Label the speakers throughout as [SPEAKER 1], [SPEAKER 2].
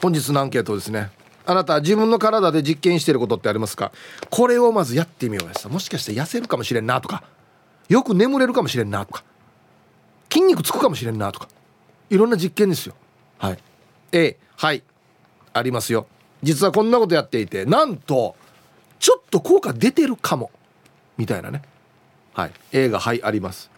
[SPEAKER 1] 本日のアンケートですね。あなた自分の体で実験してることってありますか？これをまずやってみようやさ。もしかして痩せるかもしれんなとか。よく眠れるかもしれんなとか。筋肉つくかもしれんなとか。いろんな実験ですよ。はい。A はい。ありますよ。実はこんなことやっていてなんとちょっと効果出てるかも。みたいなね。はい。A がはいあります、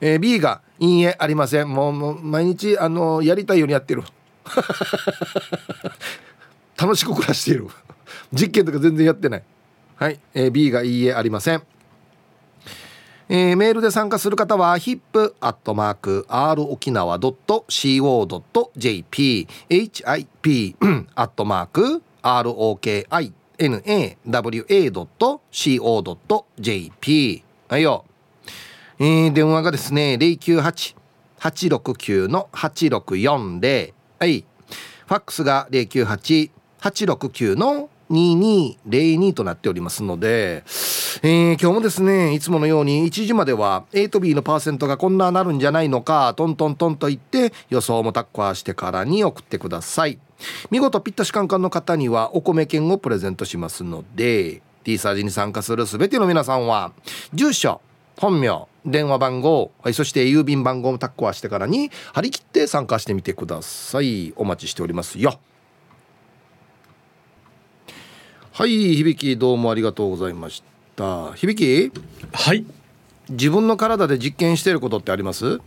[SPEAKER 1] えー、B がいいえありません。もうもう毎日あのやりたいようにやってる。楽しく暮らしている。実験とか全然やってない。はい、えー、B がいいえありません。えー、メールで参加する方は hip.r 沖縄 .co.jp hip アットマーク ROKINAWA.co.jp はいよ、えー、電話がですね098-869-8640はい。ファックスが098-869の2202となっておりますので、えー、今日もですねいつものように1時までは A と B のパーセントがこんななるんじゃないのかトントントンと言って予想もタッカーしてからに送ってください。見事ピッタシカンカンの方にはお米券をプレゼントしますので T サージに参加する全ての皆さんは住所本名電話番号、はい、そして郵便番号もタッコアしてからに張り切って参加してみてください。お待ちしておりますよ。はい響どうもありがとうございました。響
[SPEAKER 2] はい。
[SPEAKER 1] 自分の体で実験してることってあります？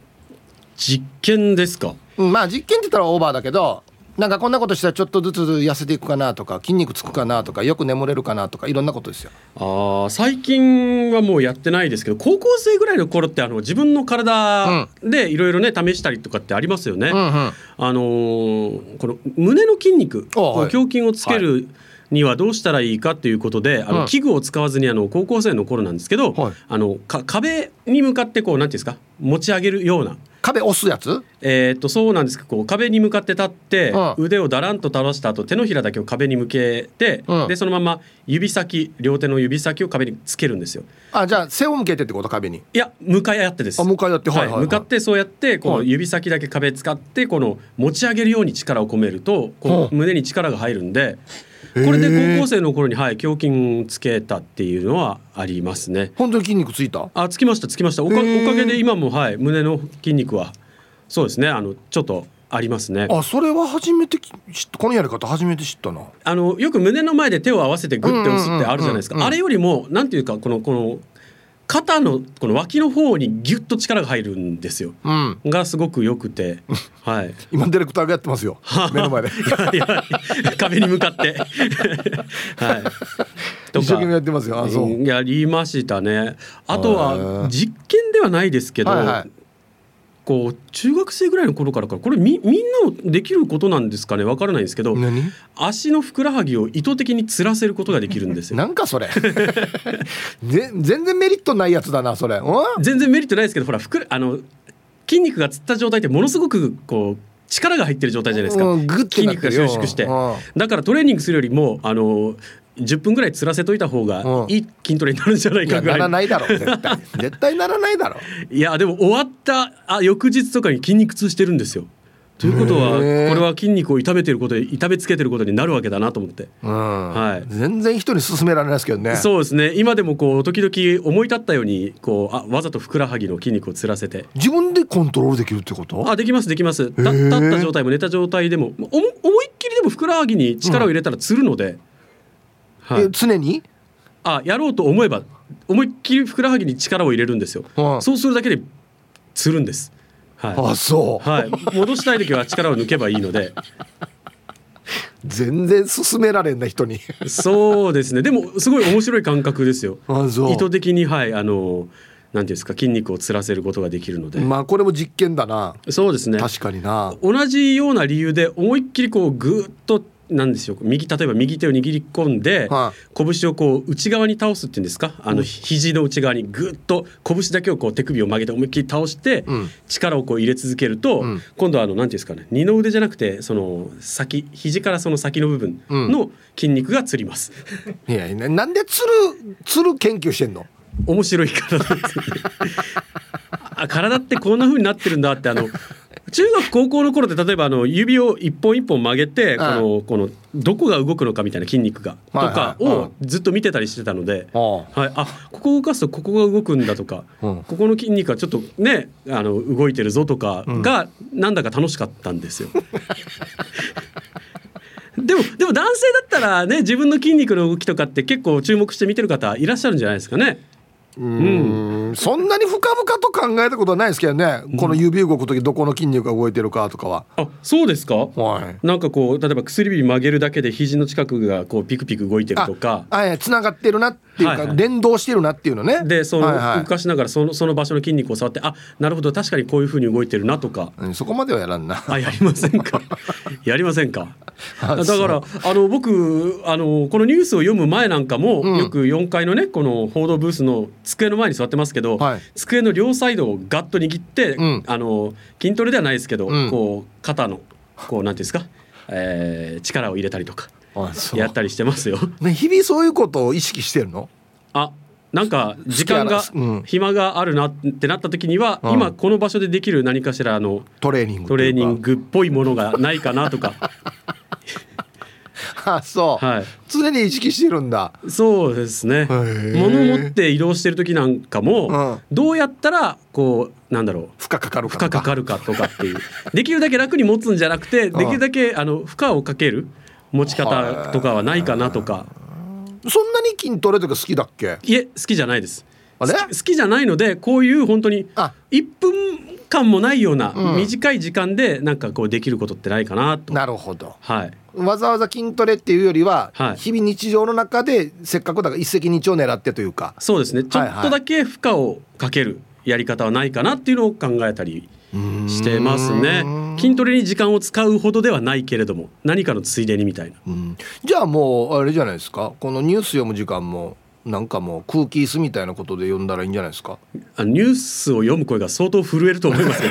[SPEAKER 2] 実験ですか、
[SPEAKER 1] うん、まあ実験って言ったらオーバーだけどなんかこんなことしたらちょっとずつ痩せていくかなとか筋肉つくかなとかよく眠れるかなとかいろんなことですよ。
[SPEAKER 2] あ最近はもうやってないですけど高校生ぐらいの頃ってあの自分の体でいろいろね試したりとかってありますよね。うんうん、あのー、この胸の筋肉、はい、胸筋をつける、はい。にはどうしたらいいかということであの、器具を使わずにあの高校生の頃なんですけど、はい、あの壁に向かってこうなんていうんですか持ち上げるような
[SPEAKER 1] 壁押すやつ？
[SPEAKER 2] えっとそうなんです。けどこう壁に向かって立って、うん、腕をだらんと倒した後手のひらだけを壁に向けて、うん、でそのまま指先両手の指先を壁につけるんですよ。
[SPEAKER 1] あじゃあ背を向けてってこと？壁に。
[SPEAKER 2] いや向かい合ってです。
[SPEAKER 1] あ向かい合って、はい、はい、
[SPEAKER 2] 向かってそうやってこの指先だけ壁使ってこの持ち上げるように力を込めるとこう胸に力が入るんで、これで高校生の頃にはい胸筋つけたっていうのはありますね。
[SPEAKER 1] 本当に筋肉ついた？
[SPEAKER 2] あつきましたつきました。おかおかげで今もはい胸の筋肉はそうですねあのちょっとありますね。
[SPEAKER 1] あそれは初めて知ったこのやり方初めて知ったな。
[SPEAKER 2] あのよく胸の前で手を合わせてグッて押すってあるじゃないですか、あれよりもなんていうかこのこの肩のこの脇の方にギュッと力が入るんですよ、うん、がすごく良くて、はい、
[SPEAKER 1] 今ディレクターがやってますよ。目の前で。
[SPEAKER 2] 壁に向かって。
[SPEAKER 1] はい。一生懸命やってますよ。あそう。
[SPEAKER 2] やりましたね。あとは実験ではないですけど、はいはいこう中学生ぐらいの頃からかこれみみんなのできることなんですかね。わからないんですけど足のふくらはぎを意図的につらせることができるんですよ。
[SPEAKER 1] なんかそれ。全然メリットないやつだなそれ。
[SPEAKER 2] 全然メリットないですけどほらふくあの筋肉がつった状態ってものすごくこう力が入ってる状態じゃないですか、筋肉が収縮して。だからトレーニングするよりもあの10分ぐらいつらせといた方がいい筋トレになるんじゃないかぐ
[SPEAKER 1] らい、ならないだろ。う絶対。絶対ならないだろ。
[SPEAKER 2] ういやでも終わったあ翌日とかに筋肉痛してるんですよ。ということはこれは筋肉を痛めてることで痛めつけてることになるわけだなと思って、
[SPEAKER 1] うん、はい、全然人に勧められないですけどね。
[SPEAKER 2] そうですね。今でもこう時々思い立ったようにこうあわざとふくらはぎの筋肉をつらせて。
[SPEAKER 1] 自分でコントロールできるってこと？
[SPEAKER 2] あできますできます。立った状態も寝た状態でも思いっきりでもふくらはぎに力を入れたらつるので、うん
[SPEAKER 1] はい、常に？
[SPEAKER 2] あやろうと思えば思いっきりふくらはぎに力を入れるんですよ、うん、そうするだけでつるんです、
[SPEAKER 1] はい、あそう、
[SPEAKER 2] はい、戻したい時は力を抜けばいいので。
[SPEAKER 1] 全然勧められんな人に。
[SPEAKER 2] そうですね。でもすごい面白い感覚ですよ。意図的にはいあのなんていうんですか筋肉をつらせることができるので。
[SPEAKER 1] まあこれも実験だな。
[SPEAKER 2] そうですね。
[SPEAKER 1] 確かにな。
[SPEAKER 2] 同じような理由で思いっきりこうぐっとなんですよ。右例えば右手を握り込んで、はあ、拳をこう内側に倒すっていうんですか？あの肘の内側にぐっと拳だけをこう手首を曲げて思いっきり倒して、うん、力をこう入れ続けると、うん、今度はあのなんていうんですかね二の腕じゃなくてその先肘からその先の部分の筋肉がつります。
[SPEAKER 1] うん、いやなんでつるつる研究してんの？
[SPEAKER 2] 面白い体です、ね、あ体ってこんな風になってるんだってあの中学高校の頃って例えばあの指を一本一本曲げてこのこのどこが動くのかみたいな筋肉がとかをずっと見てたりしてたので、はい、あここ動かすとここが動くんだとか、ここの筋肉はちょっとねあの動いてるぞとかがなんだか楽しかったんですよ。でもでも男性だったらね自分の筋肉の動きとかって結構注目して見てる方いらっしゃるんじゃないですかね。
[SPEAKER 1] うん、そんなに深々と考えたことはないですけどね、この指動く時どこの筋肉が動いてるかとかは。
[SPEAKER 2] あそうですか、はい、なんかこう例えば薬指曲げるだけで肘の近くがこうピクピク動いてるとか。
[SPEAKER 1] ああつながってるなっていうか、はいはい、連動してるなっていうのね。
[SPEAKER 2] でその、はいはい、動かしながらそのその場所の筋肉を触ってあなるほど確かにこういうふうに動いてるなとか、
[SPEAKER 1] うん、そこまではやらんな。
[SPEAKER 2] あやりませんか？やりませんか？だからあの僕あのこのニュースを読む前なんかも、うん、よく4階のねこの報道ブースの机の前に座ってますけど、はい、机の両サイドをガッと握って、うん、あの筋トレではないですけど、うん、こう肩のこうなんていうんですか、えー、力を入れたりとかやったりしてますよ。
[SPEAKER 1] ね日々そういうことを意識してるの？
[SPEAKER 2] あなんか時間が暇があるなってなった時には、今この場所でできる何かしらの
[SPEAKER 1] トレーニング
[SPEAKER 2] トレーニングっぽいものがないかなとか
[SPEAKER 1] あそう、はい、常に意識してるんだ。
[SPEAKER 2] そうですね。物を持って移動してる時なんかも、うん、どうやったらこうなんだろう。
[SPEAKER 1] 負荷かかる
[SPEAKER 2] か負荷かかるかとかっていう。できるだけ楽に持つんじゃなくてできるだけあの負荷をかける持ち方とかはないかなとか。
[SPEAKER 1] そんなに筋トレとか好きだっけ？
[SPEAKER 2] いえ好きじゃないです。好きじゃないのでこういう本当に1分間もないような短い時間でなんかこうできることってないかなと。
[SPEAKER 1] なるほど、
[SPEAKER 2] はい、
[SPEAKER 1] わざわざ筋トレっていうよりは、はい、日々日常の中でせっかくだから一石二鳥狙ってというか。
[SPEAKER 2] そうですね。ちょっとだけ負荷をかけるやり方はないかなっていうのを考えたりしてますね。筋トレに時間を使うほどではないけれども何かのついでにみたいな。
[SPEAKER 1] じゃあもうあれじゃないですか。このニュース読む時間もなんかもう空気椅子みたいなことで読んだらいいんじゃないですか？
[SPEAKER 2] あニュースを読む声が相当震えると思います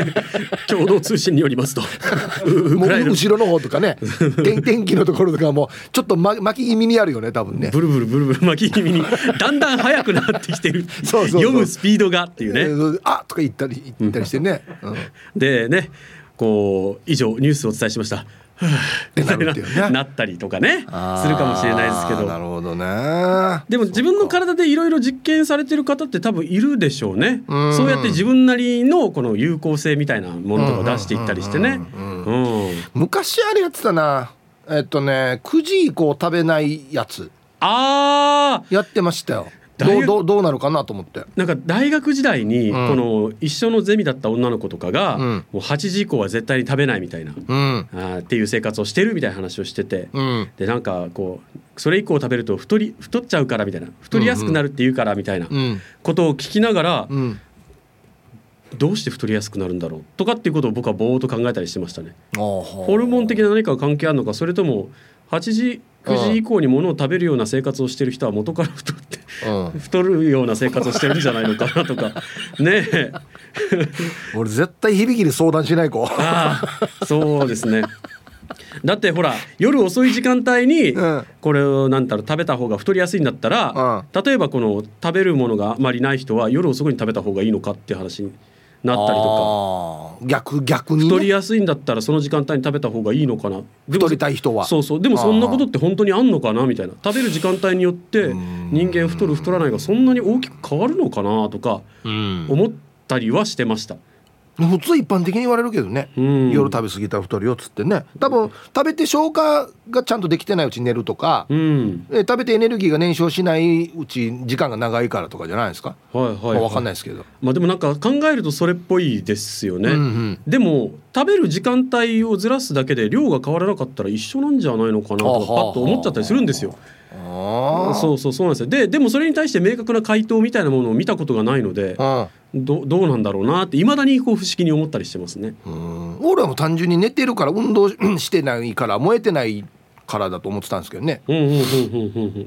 [SPEAKER 2] 共同通信によりますと。
[SPEAKER 1] もう後ろの方とかね。天天気のところとかもちょっと、ま、巻き気味にあるよね多分ね。
[SPEAKER 2] ブルブルブルブル巻き気味に。だんだん速くなってきてる。読むスピードがっていうね、え
[SPEAKER 1] ー、あとか言ったり言ったりしてね、
[SPEAKER 2] うん、でねこう以上ニュースをお伝えしました ってなるっていうね。なったりとかねするかもしれないですけど。
[SPEAKER 1] なるほどね。
[SPEAKER 2] でも自分の体でいろいろ実験されてる方って多分いるでしょうね。うそうやって自分なりのこの有効性みたいなものとか出していったりしてね。
[SPEAKER 1] 昔あれやってたな。えっとね9時以降食べないやつ。
[SPEAKER 2] あ
[SPEAKER 1] やってましたよどうどうどうなるかなと思って。
[SPEAKER 2] なんか大学時代にこの一緒のゼミだった女の子とかが、もう8時以降は絶対に食べないみたいな、うん、あっていう生活をしてるみたいな話をしてて、うん、でなんかこうそれ以降食べると太り太っちゃうからみたいな太りやすくなるっていうからみたいなことを聞きながら、うん、どうして太りやすくなるんだろうとかっていうことを僕はぼーっと考えたりしてましたね。ホルモン的な何か関係あるのかそれとも8時9時以降に物を食べるような生活をしてる人は元から太って太るような生活をしてるんじゃないのかなとか。ねえ。
[SPEAKER 1] 俺絶対響きに相談しない子。
[SPEAKER 2] ああそうですね。だってほら夜遅い時間帯にこれを何だろう食べた方が太りやすいんだったら、例えばこの食べるものがあまりない人は夜遅くに食べた方がいいのかっていう話なったりと
[SPEAKER 1] か。逆逆に、
[SPEAKER 2] ね、太りやすいんだったらその時間帯に食べた方がいいのかな。
[SPEAKER 1] 太りたい人は。
[SPEAKER 2] そうそう。でもそんなことって本当にあんのかなみたいな。食べる時間帯によって人間太る太らないがそんなに大きく変わるのかなとか思ったりはしてました。
[SPEAKER 1] 普通一般的に言われるけどね、うん、夜食べ過ぎたら太るよっつってね。多分食べて消化がちゃんとできてないうちに寝るとか、うん、え食べてエネルギーが燃焼しないうち時間が長いからとかじゃないですか、はいはい、はい、まあ、分かんないですけど、
[SPEAKER 2] まあ、でもなんか考えるとそれっぽいですよね、うん。うん、でも食べる時間帯をずらすだけで量が変わらなかったら一緒なんじゃないのかなとかパッと思っちゃったりするんですよ。そうそうそうなんですよ。ででもそれに対して明確な回答みたいなものを見たことがないのでどどうなんだろうなっていまだにこう不思議に思ったりしてますね。
[SPEAKER 1] 俺はもう単純に寝てるから運動してないから燃えてないからだと思ってたんですけどね。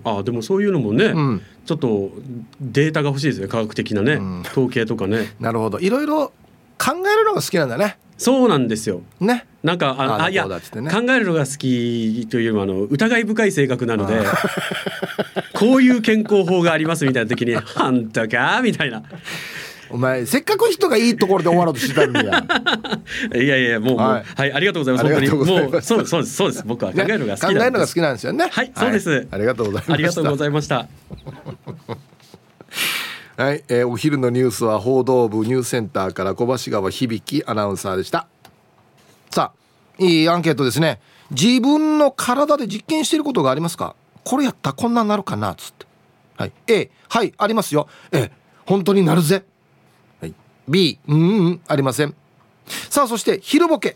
[SPEAKER 2] あでもそういうのもね、うん、ちょっとデータが欲しいですね。科学的なね、うん、統計とかね。
[SPEAKER 1] なるほど。いろいろ考えるのが好きなんだね。
[SPEAKER 2] そうなんですよ。
[SPEAKER 1] ね。
[SPEAKER 2] なんかああいや、ね、考えるのが好きというよりもあの疑い深い性格なので こういう健康法がありますみたいな時に「本当か?」みたいな。
[SPEAKER 1] お前せっかく人がいいところで終わろうとしてたん。だ よ
[SPEAKER 2] いやいやもう、はい、はい、ありがとうございます。本当にもうそう そうですそうです。僕は考えるのが好きなんです、ね、
[SPEAKER 1] 考えるのが好きなんですよね。
[SPEAKER 2] はい、そうです、
[SPEAKER 1] ありがとうございまし
[SPEAKER 2] ありがとうございました
[SPEAKER 1] はい、えー、お昼のニュースは報道部ニュースセンターから小橋川響アナウンサーでした。さあいいアンケートですね。自分の体で実験していることがありますか？これやったらこんなになるかなっつって。はい。A はいありますよ。A 本当になるぜ。はい。B うんうんありません。さあそして昼ボケ。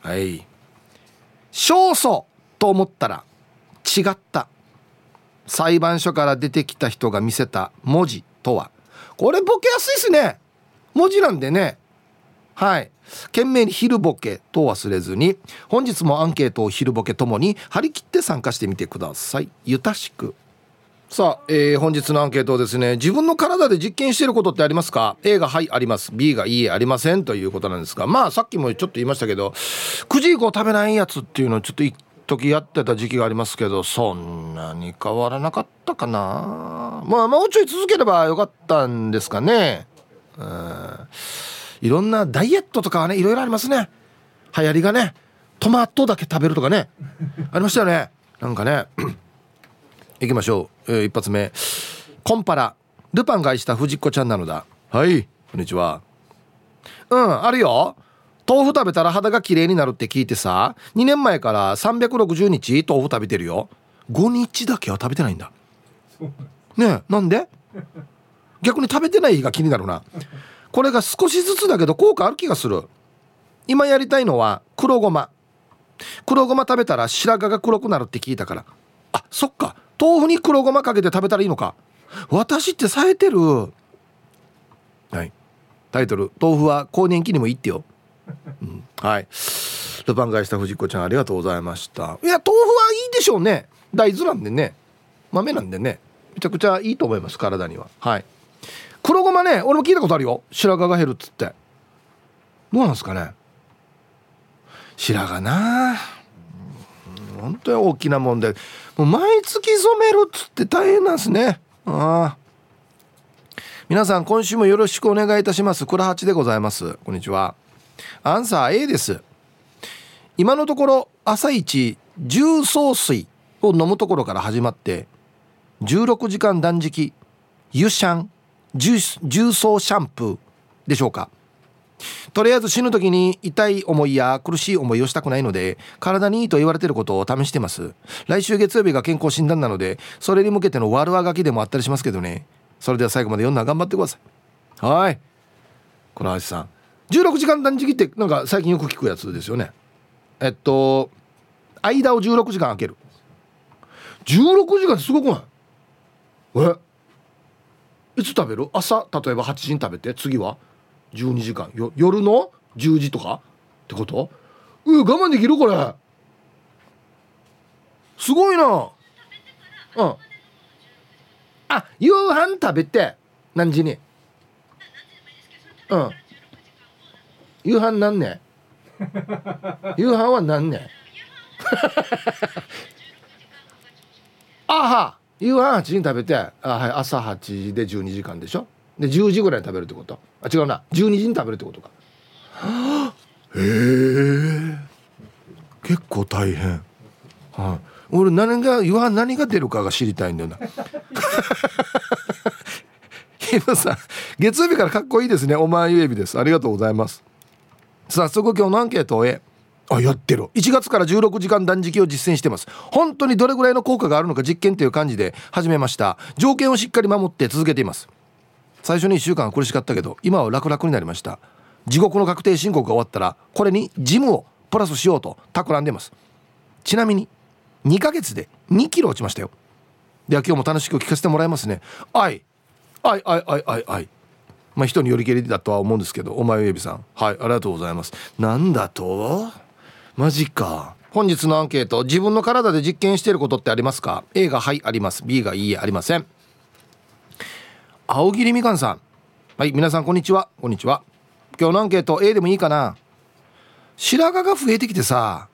[SPEAKER 1] はい。勝訴と思ったら違った。裁判所から出てきた人が見せた文字とは。これボケやすいですね。文字なんでね。はい。懸命に昼ボケと忘れずに本日もアンケートを昼ボケともに張り切って参加してみてください。ゆたしく。さあ、えー、本日のアンケートですね自分の体で実験していることってありますか？A がはいあります。B がいいえありません。ということなんですがまあさっきもちょっと言いましたけど9時以降食べないやつっていうのをちょっと一時やってた時期がありますけどそんなに変わらなかったかな。まあもうちょい続ければよかったんですかね。うん。いろんなダイエットとかはねいろいろありますね。流行りがね。トマトだけ食べるとかね。ありましたよね。なんかね。行きましょう、えー、一発目。コンパラ。ルパンが愛した藤子ちゃんなのだ。はい。こんにちは。うんあるよ。豆腐食べたら肌が綺麗になるって聞いてさ2年前から360日豆腐食べてるよ。5日だけは食べてないんだ。ねえなんで？逆に食べてない日が気になるな。これが少しずつだけど効果ある気がする。今やりたいのは黒ごま。黒ごま食べたら白髪が黒くなるって聞いたから。あそっか。豆腐に黒ごまかけて食べたらいいのか。私って冴えてる。はい。タイトル「豆腐は更年期にもいいってよ」うん、はい。ルパン返した藤子ちゃんありがとうございました。いや豆腐はいいでしょうね。大豆なんでね。豆なんでね。めちゃくちゃいいと思います体には。はい。黒ごまね俺も聞いたことあるよ。白髪が減るっつって。どうなんですかね。白髪な。本当に大きな問題もう毎月染めるっつって大変なんですね。ああ。皆さん今週もよろしくお願いいたします。倉八でございます。こんにちは。アンサー A です。今のところ朝一重曹水を飲むところから始まって16時間断食湯シャン重曹シャンプーでしょうか。とりあえず死ぬ時に痛い思いや苦しい思いをしたくないので体にいいと言われてることを試してます。来週月曜日が健康診断なのでそれに向けての悪あがきでもあったりしますけどね。それでは最後まで読んだ頑張ってください。はい。この橋さん。16時間断食ってなんか最近よく聞くやつですよね。えっと間を16時間空ける。16時間ってすごくない？え？いつ食べる？朝例えば8時に食べて次は12時間。よ夜の10時とか？ってこと？う我慢できる？これ。すごいな。うん。あ夕飯食べて何時に？うん。夕飯何ね 夕飯は何ねあは夕飯8時に食べてあ、はい、朝8時で12時間でしょ？で10時ぐらいに食べるってこと？あ違うな。12時に食べるってことか。へえ。結構大変。はい、俺何が夕飯何が出るかが知りたいんだよな。ヒムさん月曜日からかっこいいですね。お前ゆえびです。ありがとうございます早速今日のアンケートを終えあやってる。1月から16時間断食を実践してます。本当にどれぐらいの効果があるのか実験という感じで始めました。条件をしっかり守って続けています。最初に1週間は苦しかったけど今は楽々になりました。地獄の確定申告が終わったらこれにジムをプラスしようと企んでます。ちなみに2ヶ月で2キロ落ちましたよ。では今日も楽しく聞かせてもらいますね。はいはいはいはいはいはいまあ人によりけりだとは思うんですけどお前ウェビさん。はいありがとうございます。なんだと？マジか。本日のアンケート自分の体で実験していることってありますか？A がはいあります。B がいいえありません。青桐みかんさん。はい皆さんこんにちは。こんにちは。今日のアンケート A でもいいかな？白髪が増えてきてさ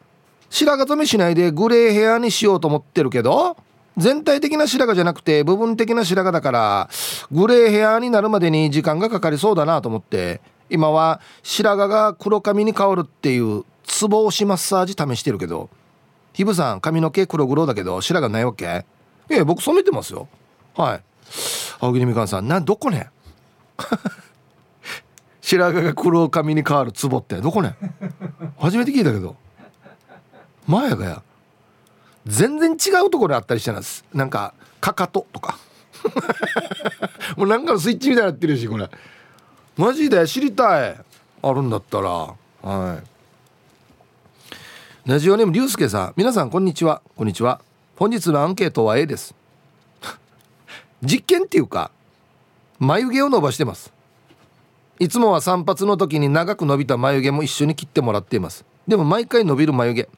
[SPEAKER 1] 白髪染めしないでグレーヘアにしようと思ってるけど全体的な白髪じゃなくて部分的な白髪だからグレーヘアになるまでに時間がかかりそうだなと思って今は白髪が黒髪に変わるっていうツボ押しマッサージ試してるけどヒブさん髪の毛黒黒だけど白髪ないわけ？ええ僕染めてますよ。はい。青桐みかんさんなどこね？白髪が黒髪に変わるツボってどこね？初めて聞いたけど。前がや。全然違うところにあったりしてます。なんかかかととか。もうなんかのスイッチみたいになってるしこれ。マジで？知りたい。あるんだったら。はい。ラジオネームりゅうすけさん。皆さんこんにちは。こんにちは。本日のアンケートは A です。実験っていうか眉毛を伸ばしてます。いつもは散髪の時に長く伸びた眉毛も一緒に切ってもらっています。でも毎回伸びる眉毛。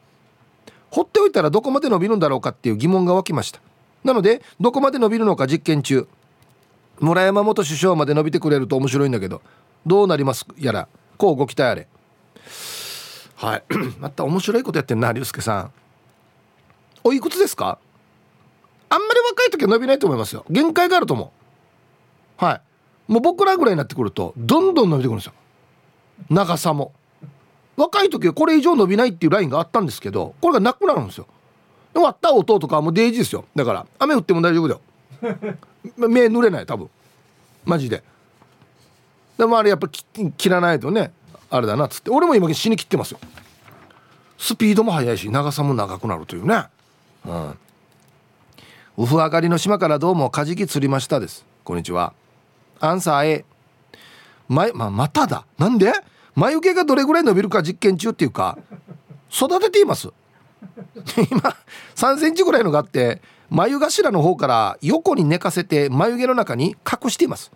[SPEAKER 1] 放っておいたらどこまで伸びるんだろうかっていう疑問が湧きました。なのでどこまで伸びるのか実験中。村山元首相まで伸びてくれると面白いんだけどどうなりますやら。こうご期待あれ。はい。また面白いことやってんな竜介さん。おいくつですか？あんまり若い時は伸びないと思いますよ。限界があると思う。はい。もう僕らぐらいになってくるとどんどん伸びてくるんですよ。長さも。若い時はこれ以上伸びないっていうラインがあったんですけどこれがなくなるんですよ。終わった音とかはもうデイジーですよ。だから雨降っても大丈夫だよ。目濡れない多分。マジで。でもあれやっぱ切らないとねあれだなっつって。俺も今死に切ってますよ。スピードも速いし長さも長くなるというね。うん。ウフ上がりの島からどうもカジキ釣りましたです。こんにちは。アンサー A まままただ。なんで？眉毛がどれぐらい伸びるか実験中っていうか育てています 今3センチぐらいのがあって眉頭の方から横に寝かせて眉毛の中に隠しています。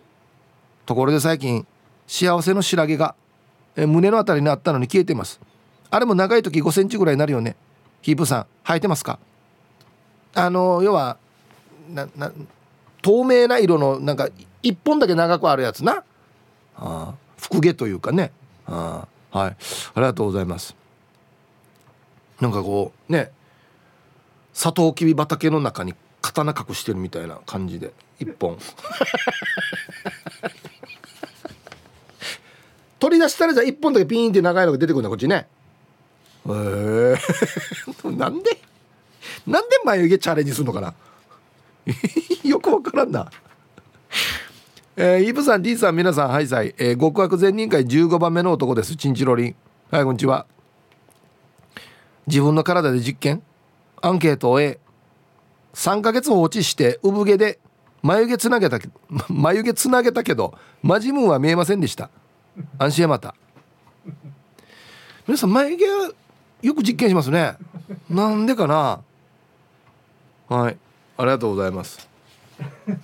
[SPEAKER 1] ところで最近幸せの白毛が胸のあたりにあったのに消えてます。あれも長い時5センチぐらいになるよね。ヒープさん生えてますか？あの要は透明な色のなんか1本だけ長くあるやつな。あ福毛というかね。あはい。ありがとうございます。なんかこうねサトウキビ畑の中に刀隠してるみたいな感じで一本。取り出したらじゃあ一本だけピーンって長いのが出てくるんだこっちね。へえ。ー、なんでなんで眉毛チャレンジするのかな。よくわからんな。えー、イブさん D さん皆さんハイサイ、えー、極悪善人会15番目の男です。チンチロリン。はいこんにちは自分の体で実験アンケートを A3 ヶ月放置して産毛で眉毛つなげた 眉毛つなげたけどマジムーンは見えませんでした。安心また。皆さん眉毛よく実験しますね。なんでかな。はい。ありがとうございます。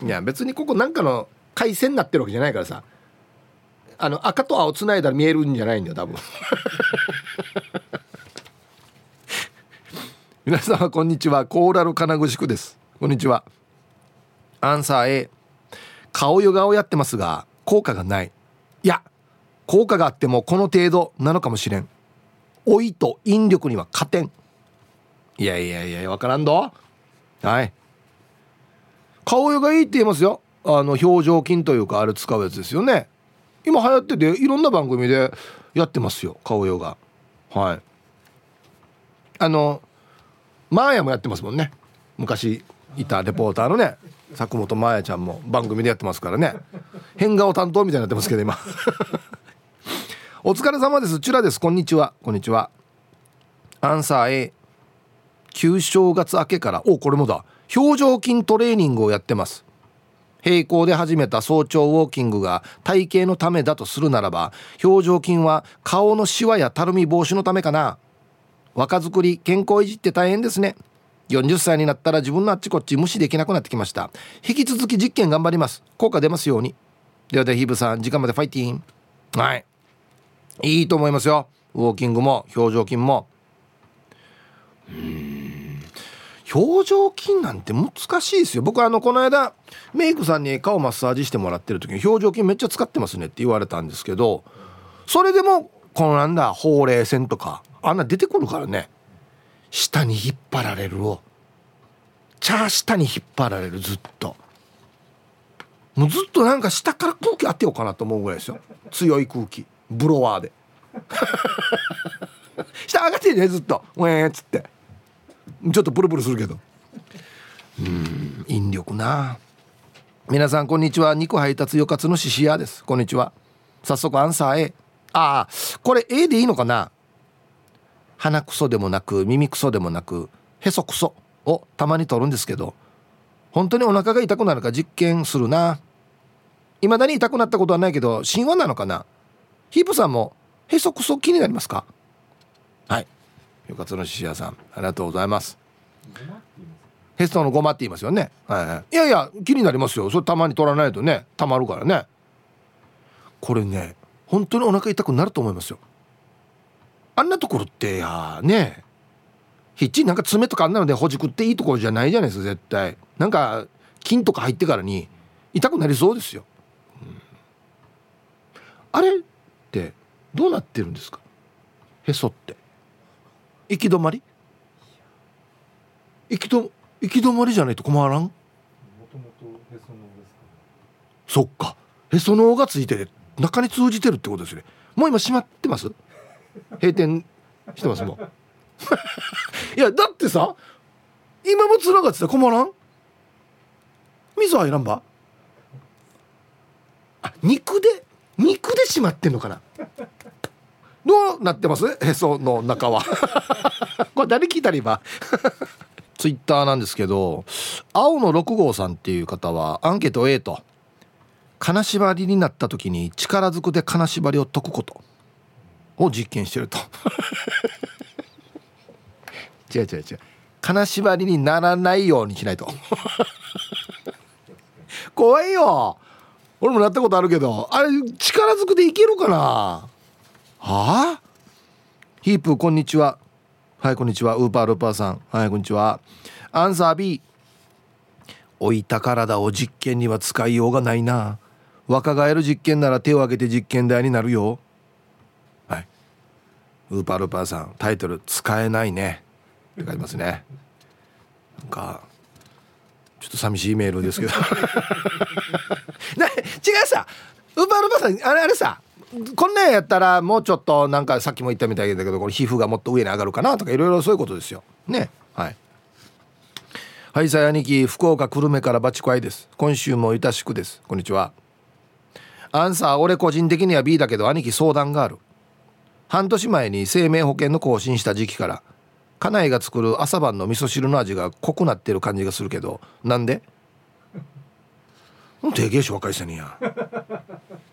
[SPEAKER 1] いや別にここなんかの回線になってるわけじゃないからさ。あの赤と青つないだら見えるんじゃないんだよ多分。皆様こんにちは。コーラル金具宿です。こんにちは。アンサー A 顔ヨガをやってますが効果がない。いや効果があってもこの程度なのかもしれん。老いと引力には加点いやいやいやわからんど。はい。顔ヨガいいって言いますよ。あの表情筋というかあれ使うやつですよね。今流行ってていろんな番組でやってますよ顔ヨガ。はい。あのマーヤもやってますもんね。昔いたレポーターのね佐本マーヤちゃんも番組でやってますからね。変顔担当みたいになってますけど今。お疲れ様です。チュラです。こんにちは。こんにちは。アンサー A 旧正月明けからおこれもだ。表情筋トレーニングをやってます。並行で始めた早朝ウォーキングが体型のためだとするならば表情筋は顔のシワやたるみ防止のためかな。若作り健康維持って大変ですね。40歳になったら自分のあっちこっち無視できなくなってきました。引き続き実験頑張ります。効果出ますように。ではではヒブさん時間までファイティン。はい。いいと思いますよ。ウォーキングも表情筋も。うん。表情筋なんて難しいですよ。僕あのこの間メイクさんに顔マッサージしてもらってる時に表情筋めっちゃ使ってますねって言われたんですけどそれでもこのなんだほうれい線とかあんな出てくるからね。下に引っ張られるを。ちゃ下に引っ張られるずっと。もうずっとなんか下から空気当てようかなと思うぐらいですよ。強い空気。ブロワーで。下上がってねずっと「ウェー」っつって。ちょっとプルプルするけど。うん引力な。皆さんこんにちは。肉配達よかつのししやです。こんにちは。早速アンサー A ああこれ A でいいのかな？鼻くそでもなく耳くそでもなくへそくそをたまに取るんですけど本当にお腹が痛くなるか実験するな。未だに痛くなったことはないけど神話なのかな。ヒープさんもへそくそ気になりますか？はい。よかつのししやさんありがとうございます。ヘストのゴマって言いますよね、はいはい、いやいや気になりますよ。それたまに取らないとねたまるからね。これね本当にお腹痛くなると思いますよ。あんなところってやねひっちなんか爪とかあんなのでほじくっていいところじゃないじゃないですか絶対。なんか菌とか入ってからに痛くなりそうですよ、うん、あれってどうなってるんですか？へそって。行き止まり？行きと行き止まりじゃないと困らん？そっか。へその緒がついて中に通じてるってことですね。もう今閉まってます？閉店してますもん いやだってさ今もつながってたら困らん？水入らんば？あ肉で？肉で閉まってんのかな？どうなってます？へその中は。これ誰聞いたら今 ツイッターなんですけど青の6号さんっていう方はアンケート A と。金縛りになった時に力ずくで金縛りを解くこと。を実験してると。違う違う違う。金縛りにならないようにしないと。怖いよ。俺もなったことあるけどあれ力ずくでいけるかな。はあ？ヒープこんにちは。はいこんにちは。ウーパールーパーさん。はいこんにちは。アンサー B 置いた体を実験には使いようがないな。若返る実験なら手を挙げて実験台になるよ。ウーパールーパーさんタイトル「使えないね」って書いてますね。なんかちょっと寂しいメールですけど。な違うさ。ウーパールーパーさんあれあれさ。こんなんやったらもうちょっとなんかさっきも言ったみたいだけどこれ皮膚がもっと上に上がるかなとかいろいろそういうことですよ。ね。はい。はいさあ兄貴福岡久留米からバチコアイです。今週もいたしくです。こんにちは。アンサー俺個人的には B だけど兄貴相談がある。半年前に生命保険の更新した時期から家内が作る朝晩の味噌汁の味が濃くなってる感じがするけどなんで？定型書若いせにや。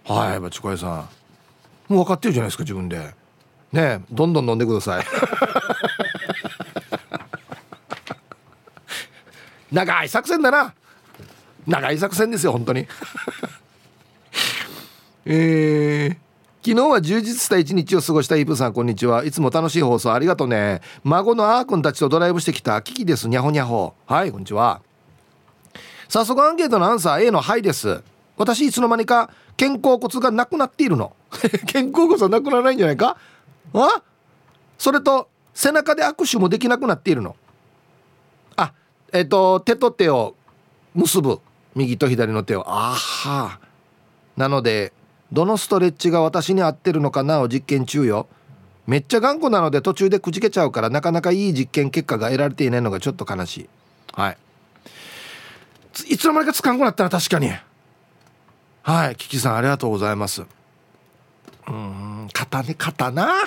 [SPEAKER 1] はいバチコアイさん。もう分かってるじゃないですか自分で。ねどんどん飲んでください。長い作戦だな。長い作戦ですよ本当に。えー、昨日は充実した一日を過ごしたイブさんこんにちは。いつも楽しい放送ありがとうね。孫のあーくんたちとドライブしてきたキキですにゃほにゃほ。はいこんにちは。早速アンケートのアンサー A の「はい」です。私いつの間にか肩甲骨がなくなっているの。肩甲骨はなくならないんじゃないか？あ？それと背中で握手もできなくなっているの。あえっ、ー、と手と手を結ぶ。右と左の手を。あはなのでどのストレッチが私に合ってるのかなを実験中よ。めっちゃ頑固なので途中でくじけちゃうからなかなかいい実験結果が得られていないのがちょっと悲しい。はい。いつの間にかつかんくなったら確かに。はいキキさんありがとうございます。うん肩ね肩な？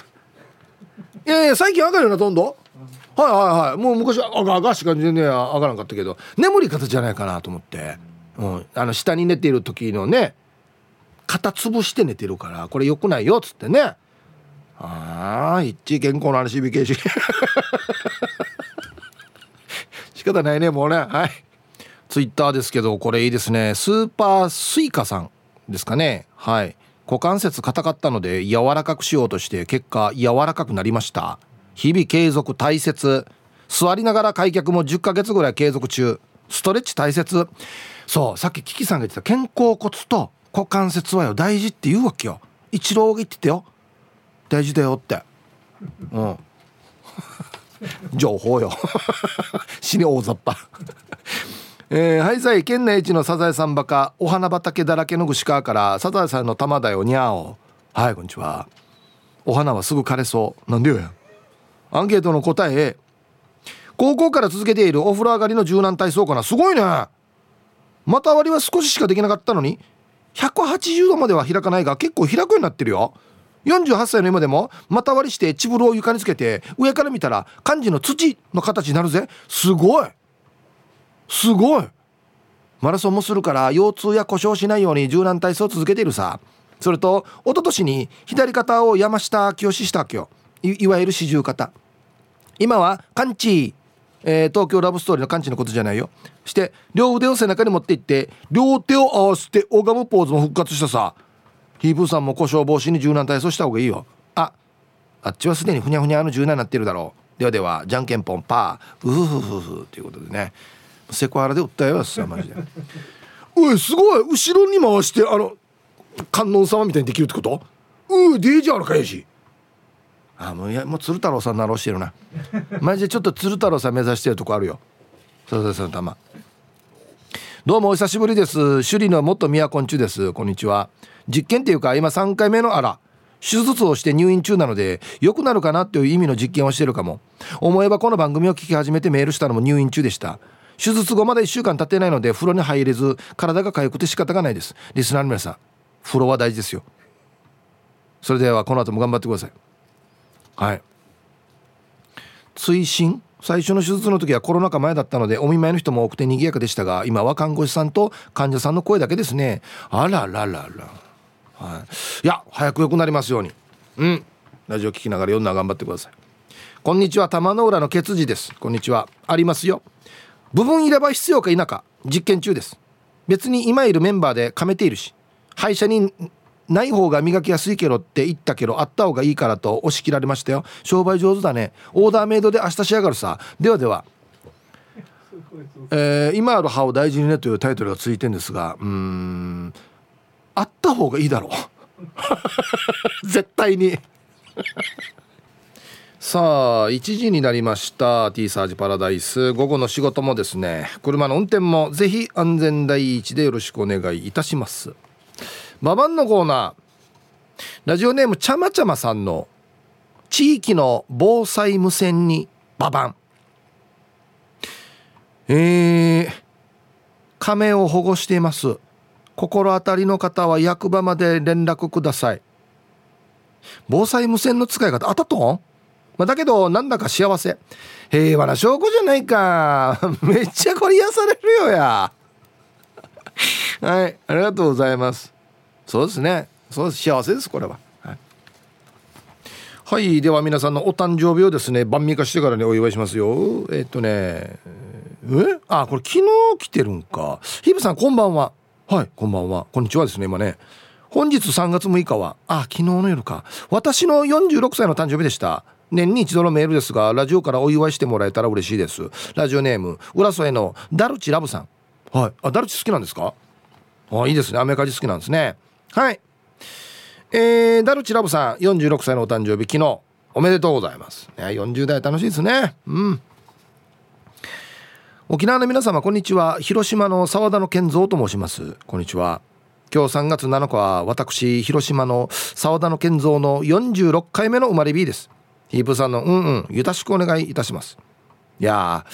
[SPEAKER 1] いやいや最近上がるよなどんどん。はいはいはい。もう昔あがあがしか全然上がらんかったけど。眠り方じゃないかなと思って、うん、あの下に寝ている時のね肩潰して寝てるからこれ良くないよっつってね。ああ一致健康の話 BK し。仕方ないねもうね。はい。ツイッターですけどこれいいですね。スーパースイカさんですかね。はい。股関節硬かったので柔らかくしようとして結果柔らかくなりました。日々継続大切。座りながら開脚も10ヶ月ぐらい継続中。ストレッチ大切。そうさっきキキさんが言ってた肩甲骨と股関節はよ大事って言うわけよ。一郎が言ってたよ。大事だよって。うん。情報よ。死に大雑把。えー、はいさい県内一のサザエさんバカお花畑だらけの串川からサザエさんの玉だよにゃおはいこんにちは。お花はすぐ枯れそう。なんでよやアンケートの答え高校から続けているお風呂上がりの柔軟体操かな。すごいね。股割りは少ししかできなかったのに。180度までは開かないが結構開くようになってるよ。48歳の今でも股割りしてチブルを床につけて上から見たら漢字の土の形になるぜ。すごい。すごい。マラソンもするから腰痛や故障しないように柔軟体操を続けているさ。それと一昨年に左肩を山下清したわけよ。いわゆる四十肩。今はカンチえー、東京ラブストーリーのカンチのことじゃないよ。して両腕を背中に持っていって両手を合わせて拝むポーズも復活したさ。ヒープーさんも故障防止に柔軟体操した方がいいよ。ああっちはすでにふにゃふにゃの柔軟になってるだろう。ではではじゃんけんぽんパー。うふふふふということでね。セクハラで訴えますよマジで。おいすごい。後ろに回してあの観音様みたいにできるってこと？うーデージあるかやしあもういやもう鶴太郎さんなろしてるな。マジでちょっと鶴太郎さん目指してるとこあるよ。そうそうそうたま。どうもお久しぶりです。首里の元宮昆虫です。こんにちは。実験っていうか今3回目のあら。手術をして入院中なので良くなるかなっていう意味の実験をしてるかも。思えばこの番組を聞き始めてメールしたのも入院中でした。手術後まだ1週間経ってないので風呂に入れず体が痒くて仕方がないです。リスナーの皆さん風呂は大事ですよ。それではこの後も頑張ってください。はい。追伸？最初の手術の時はコロナ禍前だったのでお見舞いの人も多くて賑やかでしたが今は看護師さんと患者さんの声だけですね。あらららら。はい、いや早く良くなりますように。うん。ラジオ聞きながら読んだ頑張ってください。こんにちは。玉の浦のケツジです。こんにちは。ありますよ。部分入れ歯必要か否か実験中です。別に今いるメンバーで噛めているし歯医者にない方が磨きやすいけどって言ったけどあった方がいいからと押し切られましたよ。商売上手だね。オーダーメイドで明日仕上がるさ。ではでは。えー、今ある歯を大事にねというタイトルがついてんですがうんあった方がいいだろう。絶対に。さあ1時になりました。T サージパラダイス。午後の仕事もですね車の運転もぜひ安全第一でよろしくお願いいたします。ババンのコーナー。ラジオネームちゃまちゃまさんの地域の防災無線にババン。えー、亀を保護しています。心当たりの方は役場まで連絡ください。防災無線の使い方。あったとまあ、だけどなんだか幸せ。平和な証拠じゃないか。めっちゃこれ癒されるよや。はいありがとうございます。そうですね。そうです。幸せですこれは。はい、はい、では皆さんのお誕生日をですね晩味化してからにお祝いしますよ。えっとねえ？あこれ昨日来てるんか。ヒブさんこんばんは。はいこんばんは。こんにちはですね今ね。本日3月6日はあ昨日の夜か。私の46歳の誕生日でした。年に一度のメールですがラジオからお祝いしてもらえたら嬉しいです。ラジオネーム浦添のダルチラブさん。はい。あダルチ好きなんですか？あいいですね。アメカジ好きなんですね。はい。えー、ダルチラブさん46歳のお誕生日昨日。おめでとうございます、ね、40代楽しいですね。うん。沖縄の皆様こんにちは。広島の澤田の健三と申します。こんにちは。今日3月7日は私広島の澤田の健三の46回目の生まれ日です。ヒープさんのうんうんよろしくお願いいたします。いや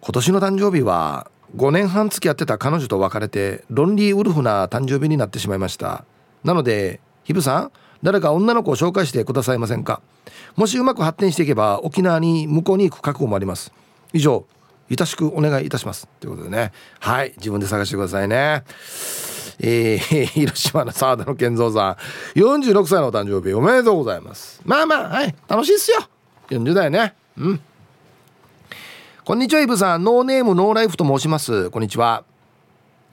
[SPEAKER 1] 今年の誕生日は5年半付き合ってた彼女と別れてロンリーウルフな誕生日になってしまいました。なのでヒブさん誰か女の子を紹介してくださいませんか？もしうまく発展していけば沖縄に向こうに行く覚悟もあります。以上よろしくお願いいたします。ということでね。はい自分で探してくださいね。えー、広島の澤田の健三さん。46歳のお誕生日おめでとうございます。まあまあはい楽しいっすよ。40代ね。うん。こんにちはイブさん。ノーネームノーライフと申します。こんにちは。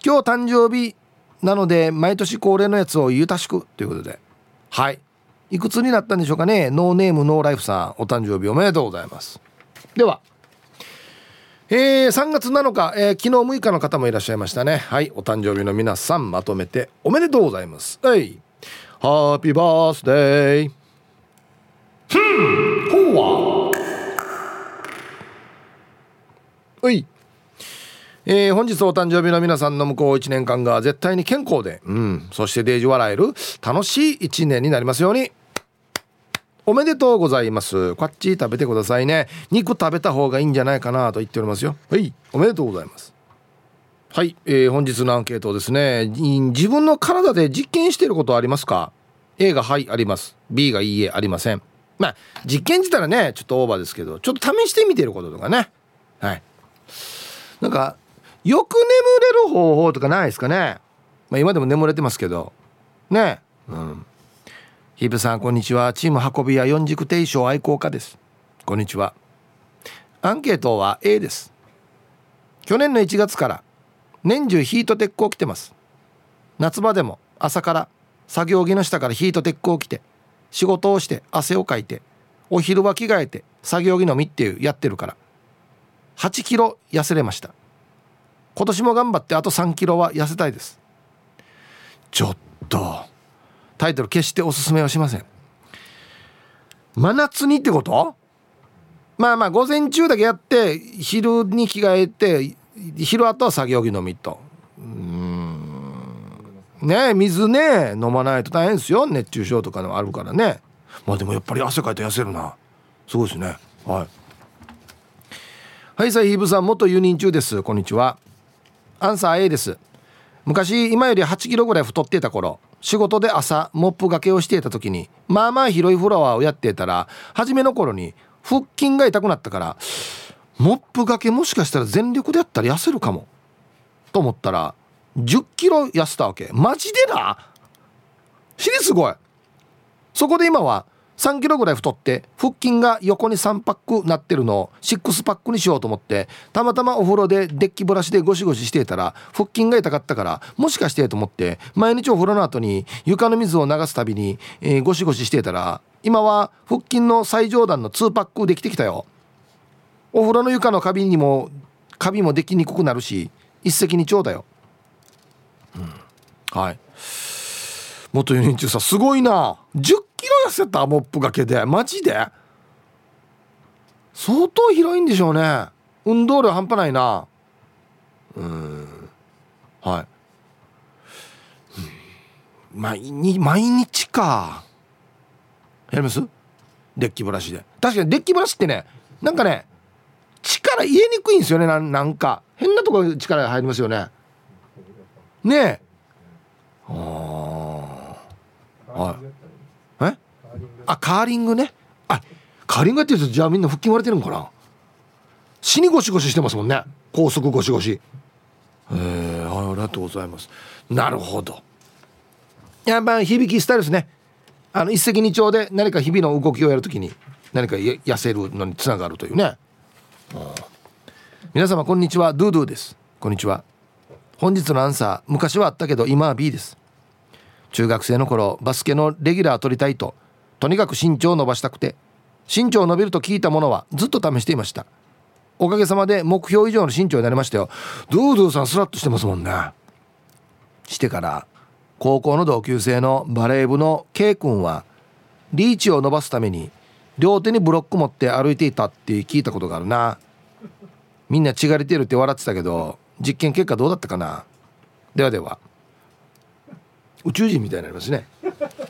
[SPEAKER 1] 今日誕生日なので毎年恒例のやつをゆたしくということで。はい。いくつになったんでしょうかね。ノーネームノーライフさん。お誕生日おめでとうございます。では。えー、3月7日、えー、昨日6日の方もいらっしゃいましたね。はい。お誕生日の皆さんまとめておめでとうございます。はい。ハッピーバースデー。ふん。ほわは。いえー、本日お誕生日の皆さんの向こう1年間が絶対に健康で、うん、そしてデージ笑える楽しい1年になりますように。おめでとうございます。こっち食べてくださいね。肉食べた方がいいんじゃないかなと言っておりますよ。はい、おめでとうございます。はい、えー、本日のアンケートですね。自分の体で実験していることありますか ?A がはい、あります。B がいいえ、ありません。まあ、実験って言ったらね、ちょっとオーバーですけど、ちょっと試してみてることとかね。はい。なんか、よく眠れる方法とかないですかね？まあ、今でも眠れてますけど。ね。うん。ヒブさんこんにちはチーム運び屋四軸定称愛好家ですこんにちはアンケートは A です去年の1月から年中ヒートテックを着てます夏場でも朝から作業着の下からヒートテックを着て仕事をして汗をかいてお昼は着替えて作業着のみっていうやってるから8キロ痩せれました。今年も頑張ってあと3キロは痩せたいです。ちょっとタイトル決しておすすめはしません。真夏にってこと？まあまあ午前中だけやって昼に着替えて昼後は作業着のみと。うん。ね水ね飲まないと大変ですよ。熱中症とかのあるからね。まあでもやっぱり汗かいて痩せるな。すごいですね。はい。はいさあヒーブさん元輸入中です。こんにちは。アンサー A です。昔今より8キロぐらい太ってた頃仕事で朝モップがけをしていた時にまあまあ広いフロアをやっていたら初めの頃に腹筋が痛くなったからモップがけもしかしたら全力でやったら痩せるかも。と思ったら10キロ痩せたわけ。マジでな？死にすごい。そこで今は3キロぐらい太って腹筋が横に3パックなってるのを6パックにしようと思ってたまたまお風呂でデッキブラシでゴシゴシしてたら腹筋が痛かったからもしかしてと思って毎日お風呂の後に床の水を流すたびに、えー、ゴシゴシしてたら今は腹筋の最上段の2パックできてきたよ。お風呂の床のカビにもカビもできにくくなるし一石二鳥だよ、うん、はい。元4人中さすごいな。10キロ痩せたモップがけで。マジで？相当広いんでしょうね。運動量半端ないな。うん。はい。毎日毎日か。やりますデッキブラシで。確かにデッキブラシってねなんかね力入れにくいんですよね。なんか。変なところ力が入りますよね。ねえ。ああはい。あカーリングね。あカーリングやってるとじゃあみんな腹筋割れてるんかな？死にゴシゴシしてますもんね。高速ゴシゴシ。え、ありがとうございます。なるほど。やっぱ響きスタイルですね。あの一石二鳥で何か日々の動きをやるときに何か痩せるのにつながるというね。皆様こんにちは。ドゥドゥです。こんにちは。本日のアンサー昔はあったけど今は B です。中学生の頃バスケのレギュラー取りたいととにかく身長を伸ばしたくて身長を伸びると聞いたものはずっと試していました。おかげさまで目標以上の身長になりましたよ。ドゥードゥさんスラッとしてますもんね。してから高校の同級生のバレー部の K 君はリーチを伸ばすために両手にブロック持って歩いていたって聞いたことがあるな。みんな血がれてるって笑ってたけど実験結果どうだったかな。ではでは宇宙人みたいになりますね。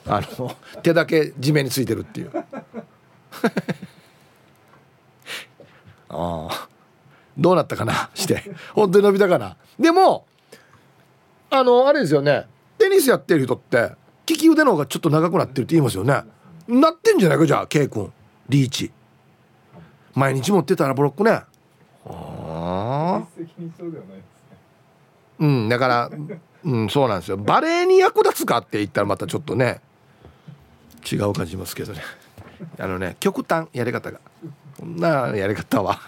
[SPEAKER 1] あの手だけ地面についてるっていう。ああどうなったかな？して。本当に伸びたかな？でもあのあれですよね。テニスやってる人って利き腕の方がちょっと長くなってるって言いますよね。なってんじゃないか？じゃあ K 君。リーチ。毎日持ってたらブロックね。あ。あうんだからうんそうなんですよ。バレエに役立つかって言ったらまたちょっとね違う感じますけどね。あのね極端やり方が。こんなやり方は。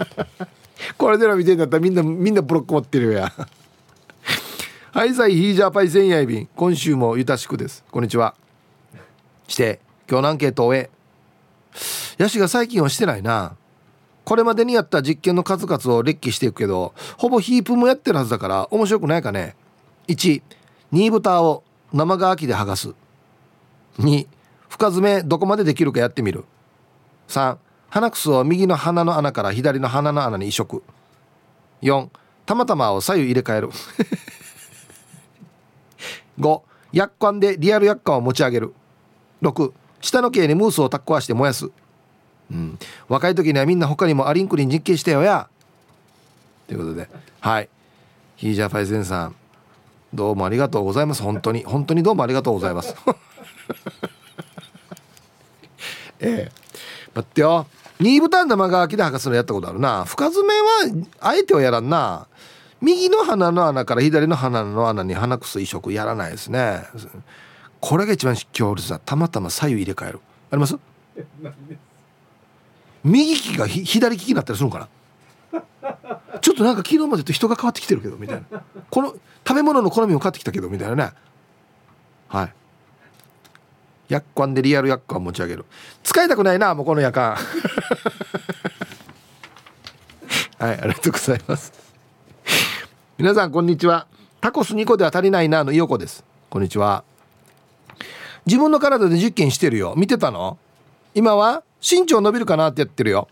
[SPEAKER 1] これでの見てんだったらみんなみんなブロック持ってるや。はいさいヒージャーパイセンヤイビン今週もゆたしくです。こんにちは。して今日のアンケートを終え。ヤシが最近はしてないな。これまでにやった実験の数々を列記していくけどほぼヒープもやってるはずだから面白くないかね。1ニーブタを生乾きで剥がす。2深爪どこまでできるかやってみる。3鼻くそを右の鼻の穴から左の鼻の穴に移植。4たまたまを左右入れ替える。5薬缶でリアル薬缶を持ち上げる。6下の毛にムースをタッコアして燃やす、うん、若い時にはみんな他にもアリンクリン実験したよや。ということで。はい。ヒージャーパイセンさんどうもありがとうございます。本当に。本当にどうもありがとうございます。ええ。待ってよ。2ボタン玉が秋で履かすのやったことあるな。深爪はあえてはやらんな。右の鼻の穴から左の鼻の穴に鼻くそ移植やらないですね。これが一番強烈だ。たまたま左右入れ替える。あります？右利きが左利きになったりするのかな？ちょっとなんか昨日までと人が変わってきてるけどみたいな。この食べ物の好みも変わってきたけどみたいなね。はい。薬缶でリアル薬缶持ち上げる。使いたくないなもうこの夜間。はいありがとうございます。皆さんこんにちは。タコス2個では足りないなのいよこです。こんにちは。自分の体で実験してるよ。見てたの？今は身長伸びるかなってやってるよ。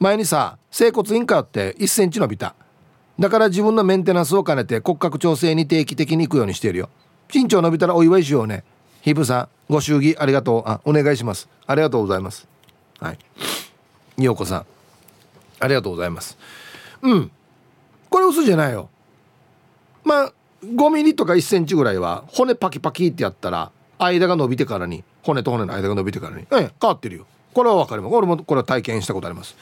[SPEAKER 1] 前にさ整骨院通って1センチ伸びた。だから自分のメンテナンスを兼ねて骨格調整に定期的に行くようにしてるよ。身長伸びたらお祝いしようね。ヒブさんご祝儀ありがとう。あお願いします。ありがとうございます。はい。ようこさん。ありがとうございます。うん。これ嘘じゃないよ。まあ5ミリとか1センチぐらいは骨パキパキってやったら間が伸びてからに骨と骨の間が伸びてからにええ変わってるよ。これは分かります。俺もこれは体験したことあります。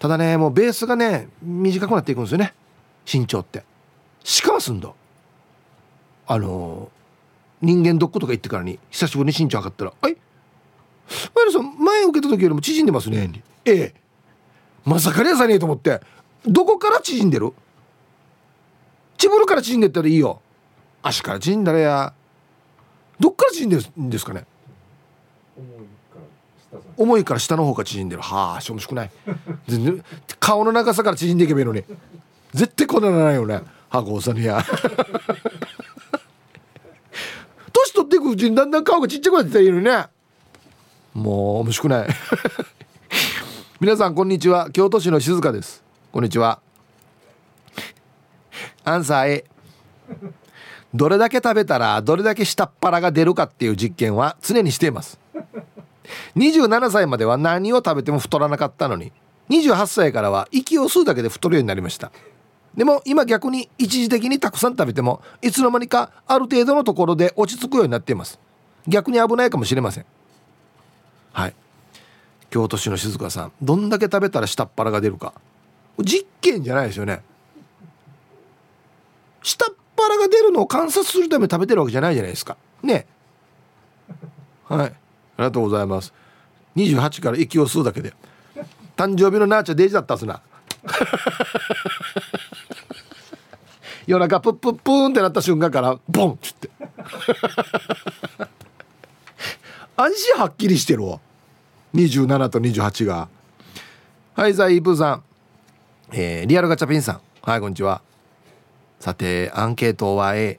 [SPEAKER 1] ただねもうベースがね短くなっていくんですよね。身長って。しかもすんだあのー人間ドックとか行ってからに久しぶりに身長測ったら「はい前野さん前受けた時よりも縮んでますね」ええ。まさかりやさねえと思ってどこから縮んでる？チブルから縮んでったらいいよ。足から縮んだらや。どっから縮んでるんですかね？重いから下の方が縮んでる。はあしょもしくない。全然顔の長さから縮んでいけばいいのに。絶対こんなのないよね。はごさにや。いくうちにだんだん顔がちっちゃくなってたらいいのにねもう面白くない皆さんこんにちは京都市の静香ですこんにちはアンサー A どれだけ食べたらどれだけ下っ腹が出るかっていう実験は常にしています27歳までは何を食べても太らなかったのに28歳からは息を吸うだけで太るようになりましたでも今逆に一時的にたくさん食べてもいつの間にかある程度のところで落ち着くようになっています。逆に危ないかもしれません。はい。京都市の静香さんどんだけ食べたら下っ腹が出るか。実験じゃないですよね。下っ腹が出るのを観察するために食べてるわけじゃないじゃないですか。ね。はい。ありがとうございます。28から息を吸うだけで。誕生日のナーチャデイジだったっすな。夜中プップップーンってなった瞬間からボンっつって。安心はっきりしてるわ。27と28が。はいザイーさん、えー、リアルガチャピンさん。はいこんにちは。さてアンケートは A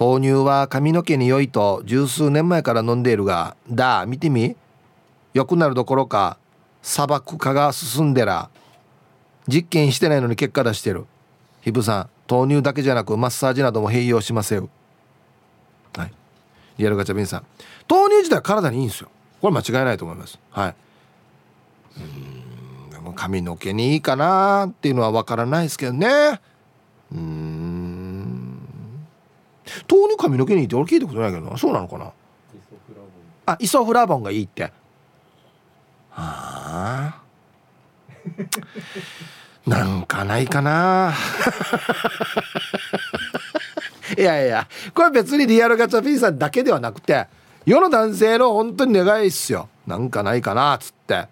[SPEAKER 1] 豆乳は髪の毛に良いと十数年前から飲んでいるがだ見てみ。良くなるどころか砂漠化が進んでら。実験してないのに結果出してる。ヒブさん豆乳だけじゃなくマッサージなども併用しますよ。はい。リアルガチャビンさん。豆乳自体は体にいいんですよ。これ間違いないと思います。はい。うん。でも髪の毛にいいかなっていうのは分からないですけどね。うん。豆乳髪の毛にいいって俺聞いたことないけどそうなのかな？あイソフラボンがいいって。はあなんかないかな。いやいやこれ別にリアルガチャピンさんだけではなくて世の男性の本当に願いっすよ。なんかないかなっつって。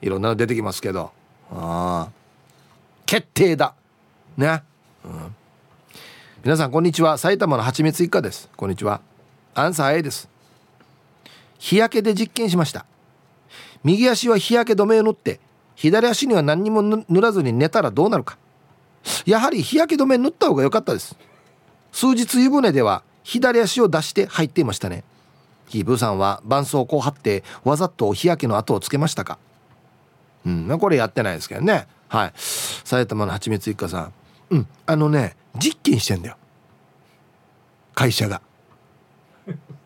[SPEAKER 1] いろんなの出てきますけど。ああ。決定だ。ね、うん、皆さんこんにちは。埼玉のはちみつ一家です。こんにちは。アンサー A です。日焼けで実験しました。右足は日焼け止めを塗って左足には何にも塗らずに寝たらどうなるか。やはり日焼け止め塗った方が良かったです。数日湯船では左足を出して入っていましたね。ヒーブーさんは絆創膏を貼ってわざと日焼けの跡をつけましたか。うんこれやってないですけどね。はい。埼玉のはちみつ一家さん。うんあのね実験してんだよ。会社が。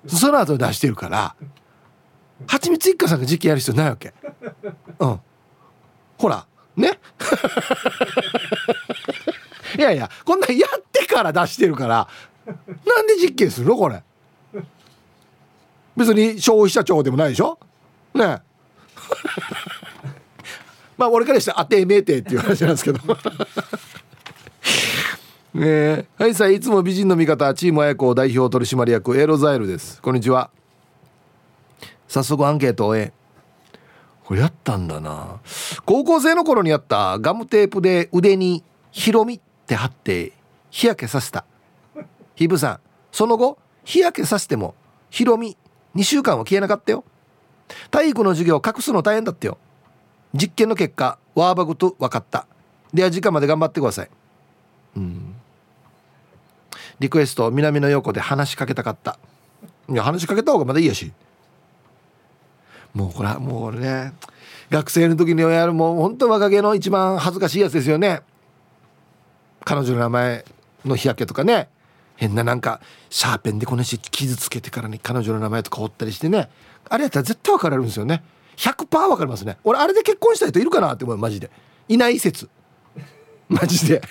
[SPEAKER 1] その後出してるからはちみつ一家さんが実験やる必要ないわけ。うん。ほらね？いやいやこんなんやってから出してるからなんで実験するの？これ。別に消費者庁でもないでしょ？ね？まあ俺からして当てめえてっていう話なんですけど。ねはいさあいつも美人の味方チーム綾子代表取締役エロザイルです。こんにちは。早速アンケートを終えこれやったんだな。高校生の頃にやったガムテープで腕に「ヒロミ」って貼って日焼けさせた。ヒブさんその後日焼けさせてもヒロミ2週間は消えなかったよ。体育の授業隠すの大変だったよ。実験の結果ワーバグと分かった。では時間まで頑張ってください。うん。リクエスト南の横で話しかけたかった。いや話しかけた方がまだいいやし。もうこれはもうね学生の時にやるもう本当若気の一番恥ずかしいやつですよね。彼女の名前の日焼けとかね。変ななんかシャーペンでこの人傷つけてからに彼女の名前とか彫ったりしてね。あれやったら絶対分かれるんですよね。100%分かりますね。俺あれで結婚した人いるかなって思うマジで。いない説。マジで。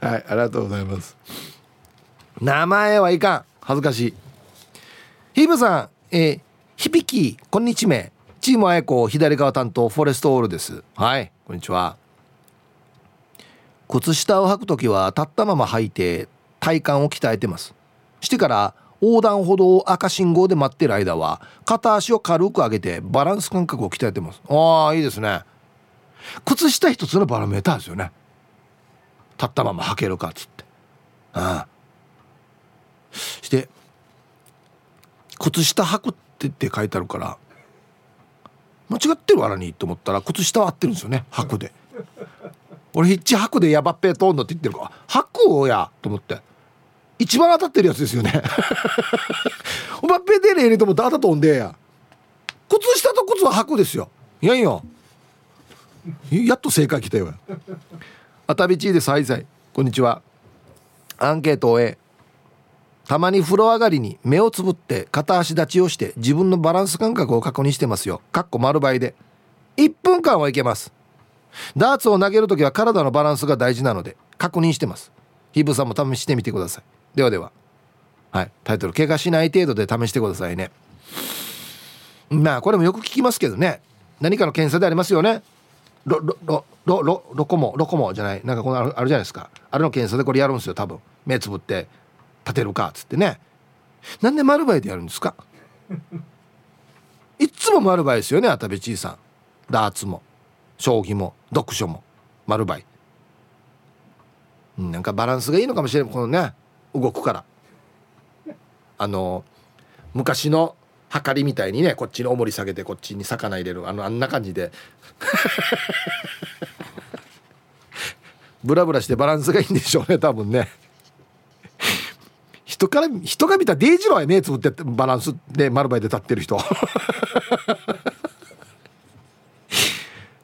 [SPEAKER 1] はいありがとうございます。名前はいかん。恥ずかしい。ヒブさん。えー、ヒピキこんにちめ。チームあやこ左側担当フォレストオールです。はいこんにちは。靴下を履く時は立ったまま履いて体幹を鍛えてます。してから横断歩道を赤信号で待ってる間は片足を軽く上げてバランス感覚を鍛えてます。ああいいですね。靴下一つのバロメーターですよね。立ったまま履けるかっつって。ああして靴下履くってって書いてあるから間違ってるわらにと思ったら靴下は合ってるんですよね履くで。俺ヒッチハクでヤバッペー通んのって言ってるからハクをやと思って。一番当たってるやつですよね。おばっぺでねえねと思って当たとんでや靴下と靴は履くですよ。いやいや。やっと正解来たよ。あたびちでさいさいこんにちは。アンケートを終えたまに風呂上がりに目をつぶって片足立ちをして自分のバランス感覚を確認してますよ。かっこ丸倍で。1分間はいけます。ダーツを投げる時は体のバランスが大事なので確認してます。ヒブさんも試してみてください。ではでは。はい。タイトル怪我しない程度で試してくださいね。まあこれもよく聞きますけどね。何かの検査でありますよね。ロロロロロロコモロコモじゃない。なんかこのあるじゃないですか。あれの検査でこれやるんですよ多分。目つぶって。立てるかっつってね。なんで丸バイでやるんですか？いつも丸バイですよねあたべちいさん。ダーツも将棋も読書も丸倍なんかバランスがいいのかもしれないこのね動くから。あの昔のはかりみたいにねこっちに重り下げてこっちに魚入れるあのあんな感じで。ブラブラしてバランスがいいんでしょうね多分ね。人から人が見たデイジローや目つぶってバランスで丸バイで立ってる人。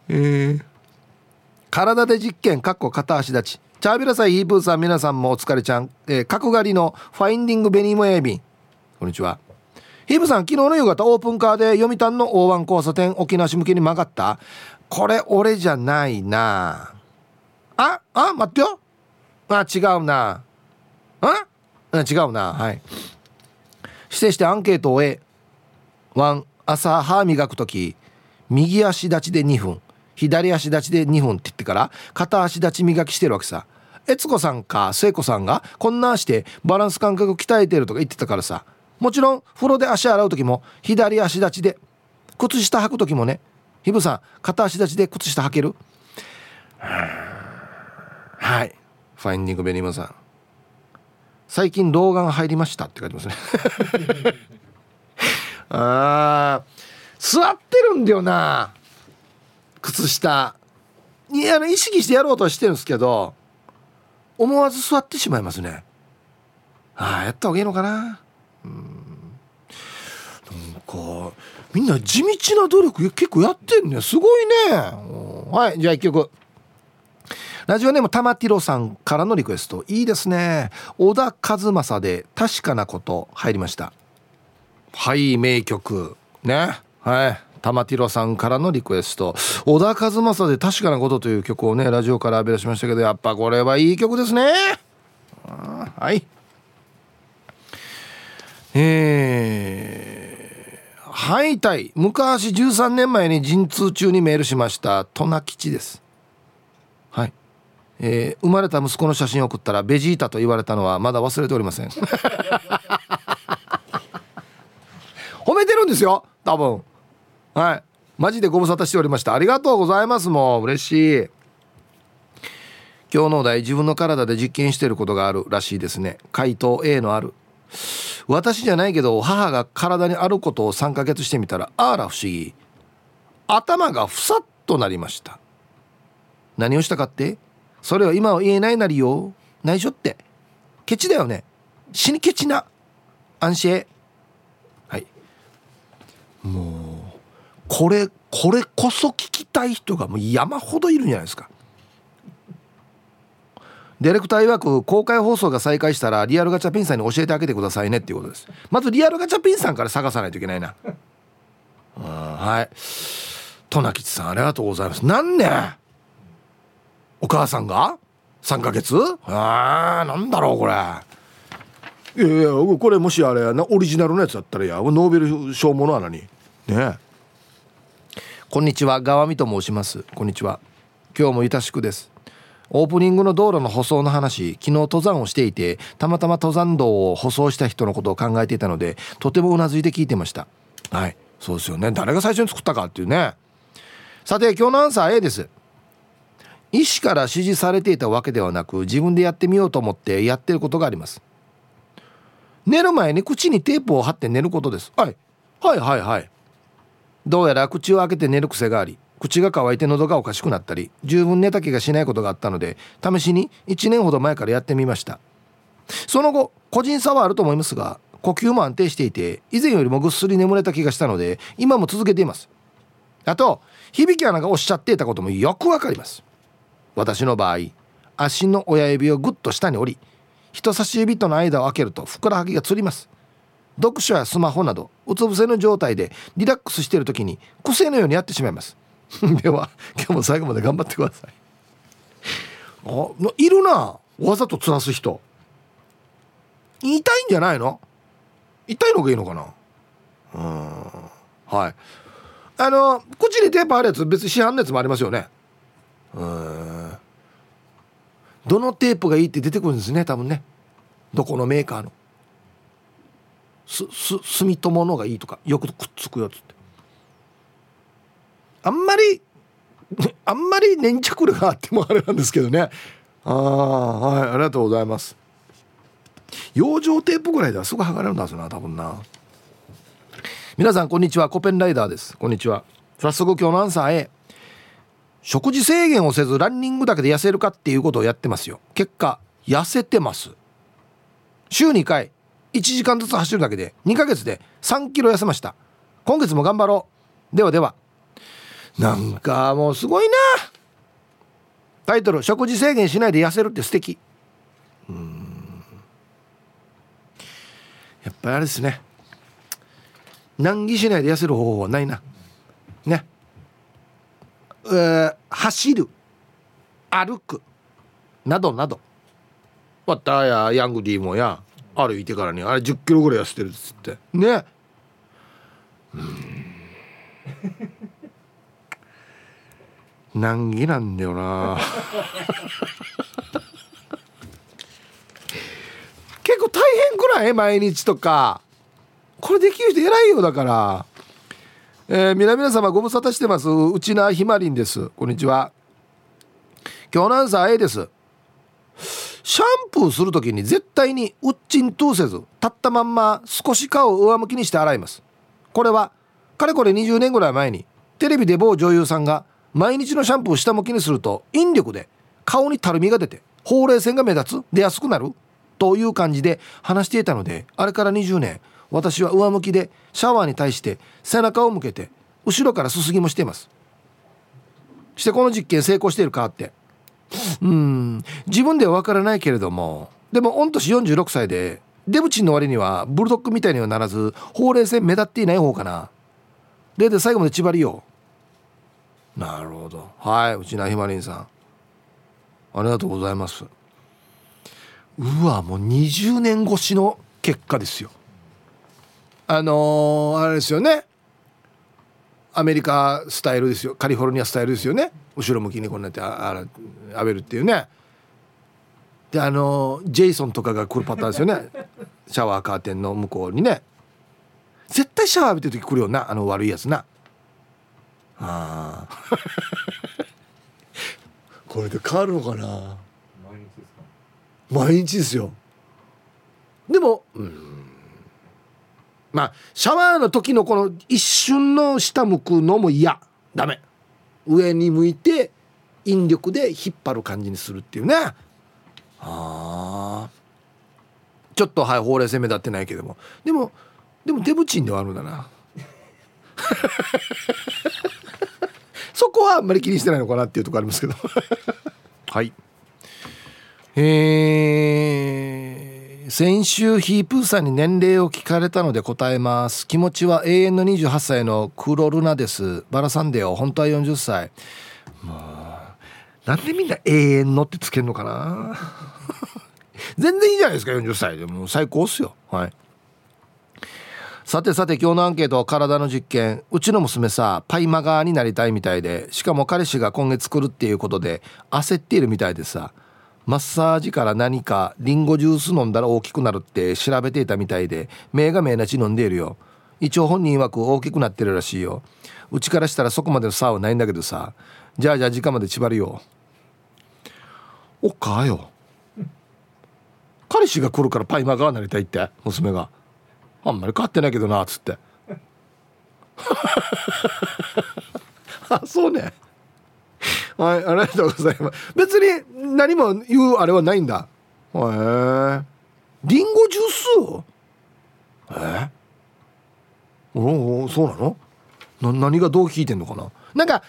[SPEAKER 1] えー、体で実験かっこ片足立ち。チャービラサイヒープーさん皆さんもお疲れちゃん、えー、角刈りのファインディングベニーモエビン。こんにちは。ヒープさん昨日の夕方オープンカーで読谷の大湾交差点沖縄市向けに曲がった。これ俺じゃないな。ああ待ってよ。あ違うな。あ？違うな。はい。指定してアンケートを終えワン朝歯磨く時右足立ちで2分左足立ちで2分って言ってから片足立ち磨きしてるわけさ。悦子さんか聖子さんがこんな足でバランス感覚鍛えてるとか言ってたからさ。もちろん風呂で足洗う時も左足立ちで靴下履く時もね。ひぶさん片足立ちで靴下履ける？はい。ファインディングベニマさん。最近老眼入りましたって書いてますね。あー座ってるんだよな。靴下。にあの意識してやろうとはしてるんですけど思わず座ってしまいますね。ああやった方がいいのかな。うん。なんかみんな地道な努力結構やってんね。すごいね。はいじゃあ一曲。ラジオネーム玉ティロさんからのリクエスト。いいですね。小田和正で確かなこと入りました。はい名曲。ね。はい。玉ティロさんからのリクエスト。小田和正で確かなことという曲をねラジオから浴び出しましたけどやっぱこれはいい曲ですね。はい。えー、はいたい昔13年前に陣痛中にメールしました。トナ吉です。はい。えー、生まれた息子の写真を送ったらベジータと言われたのはまだ忘れておりません。褒めてるんですよ多分。はい。マジでご無沙汰しておりました。ありがとうございますもう。嬉しい。今日のお題自分の体で実験してることがあるらしいですね。回答 A のある。私じゃないけど母が体にあることを3ヶ月してみたらあら不思議。頭がふさっとなりました。何をしたかって？それは今は言えないなりよ。内緒って。ケチだよね。死にケチな。安心。はい。もうこれこれこそ聞きたい人がもう山ほどいるんじゃないですか。ディレクター曰く公開放送が再開したらリアルガチャピンさんに教えてあげてくださいねっていうことです。まずリアルガチャピンさんから探さないといけないな。はい。トナ吉さんありがとうございます。何年お母さんが？3ヶ月？あーなんだろうこれ。いやいやこれもしあれなオリジナルのやつだったらや。ノーベル賞ものは何？ねこんにちは川見と申します。こんにちは。今日もいたしくです。オープニングの道路の舗装の話昨日登山をしていてたまたま登山道を舗装した人のことを考えていたのでとてもうなずいて聞いてました。はい。そうですよね。誰が最初に作ったかっていうね。さて今日のアンサー A です医師から指示されていたわけではなく自分でやってみようと思ってやってることがあります。寝る前に口にテープを貼って寝ることです。はい。はいはいはい。どうやら口を開けて寝る癖があり口が乾いて喉がおかしくなったり十分寝た気がしないことがあったので試しに1年ほど前からやってみました。その後個人差はあると思いますが呼吸も安定していて以前よりもぐっすり眠れた気がしたので今も続けています。あと響アナがおっしゃっていたこともよくわかります。私の場合足の親指をぐっと下に折り人差し指との間を開けるとふくらはぎがつります。読書やスマホなどうつ伏せの状態でリラックスしている時に癖のようにやってしまいます。では今日も最後まで頑張ってください。あいるなわざとつらす人。痛いんじゃないの？痛いのがいいのかな？うんはい。あの口にテープあるやつ別に市販のやつもありますよね。どのテープがいいって出てくるんですね多分ね。どこのメーカーの。すす住友のがいいとかよくくっつくよっつって。あんまり あんまり粘着力があってもあれなんですけどね。ああはいありがとうございます。養生テープぐらいではすぐ剥がれるんだすな多分な。皆さんこんにちは。コペンライダーです。こんにちは。早速今日のアンサー A 食事制限をせずランニングだけで痩せるかっていうことをやってますよ。結果痩せてます。週2回1時間ずつ走るだけで2ヶ月で3キロ痩せました。今月も頑張ろう。ではでは。なんかもうすごいな。タイトル「食事制限しないで痩せるって素敵。うん。やっぱりあれですね。難儀しないで痩せる方法はないな。ね、走る歩くなどなど。わったやヤングディもや歩いてからにあれ1 0キロぐらい痩せてるっつって。ね。うん。難儀なんだよな。結構大変くらい？毎日とか。これできる人偉いよだから。えー、皆々様ご無沙汰してます。うちなひまりんです。こんにちは。今日のアンサー A です。シャンプーする時に絶対にうっちんとせず立ったまんま少し顔を上向きにして洗います。これはかれこれ20年ぐらい前にテレビで某女優さんが毎日のシャンプーを下向きにすると引力で顔にたるみが出てほうれい線が目立つ出やすくなるという感じで話していたのであれから20年私は上向きでシャワーに対して背中を向けて後ろからすすぎもしています。してこの実験成功しているかって。うん自分では分からないけれどもでも御年46歳でデブチンの割にはブルドッグみたいにはならずほうれい線目立っていない方かな。でで最後まで縛りよなるほど。はいうちなひまりんさん。ありがとうございます。うわもう20年越しの結果ですよ。あのー、あれですよね。アメリカスタイルですよ。カリフォルニアスタイルですよね。後ろ向きにこんなってああ浴びるっていうね。であのジェイソンとかが来るパターンですよね。シャワーカーテンの向こうにね。絶対シャワー浴びてる時来るよな。あの悪いやつな。あ これで変わるのかな。毎日ですよ。でもうんまあシャワーの時のこの一瞬の下向くのも嫌。ダメ。上に向いて引力で引っ張る感じにするっていうねあちょっとはいほうれい線目立ってないけども。でもでもデブチンではあるんだな。そこはあんまり気にしてないのかなっていうとこありますけど。はい。えー、先週ヒープーさんに年齢を聞かれたので答えます。気持ちは永遠の28歳のクロルナです。バラサンデーを本当は40歳。もうなんでみんな永遠のってつけるのかな？全然いいじゃないですか40歳で。も最高っすよ。はい。さてさて今日のアンケート体の実験。うちの娘さパイマガーになりたいみたいで。しかも彼氏が今月来るっていうことで焦っているみたいでさ。マッサージから何かリンゴジュース飲んだら大きくなるって調べていたみたいで目が目なち飲んでいるよ。一応本人曰く大きくなってるらしいよ。うちからしたらそこまでの差はないんだけどさ。じゃあじゃあ時間まで縛るよ。おっかよ。彼氏が来るからパイマガーなりたいって娘が。あんまり変わってないけどなっつって。あそうね はいありがとうございます。別に何も言うあれはないんだ。へえ。リンゴジュース？え？おおそうなの？な何がどう聞いてんのかな？なんか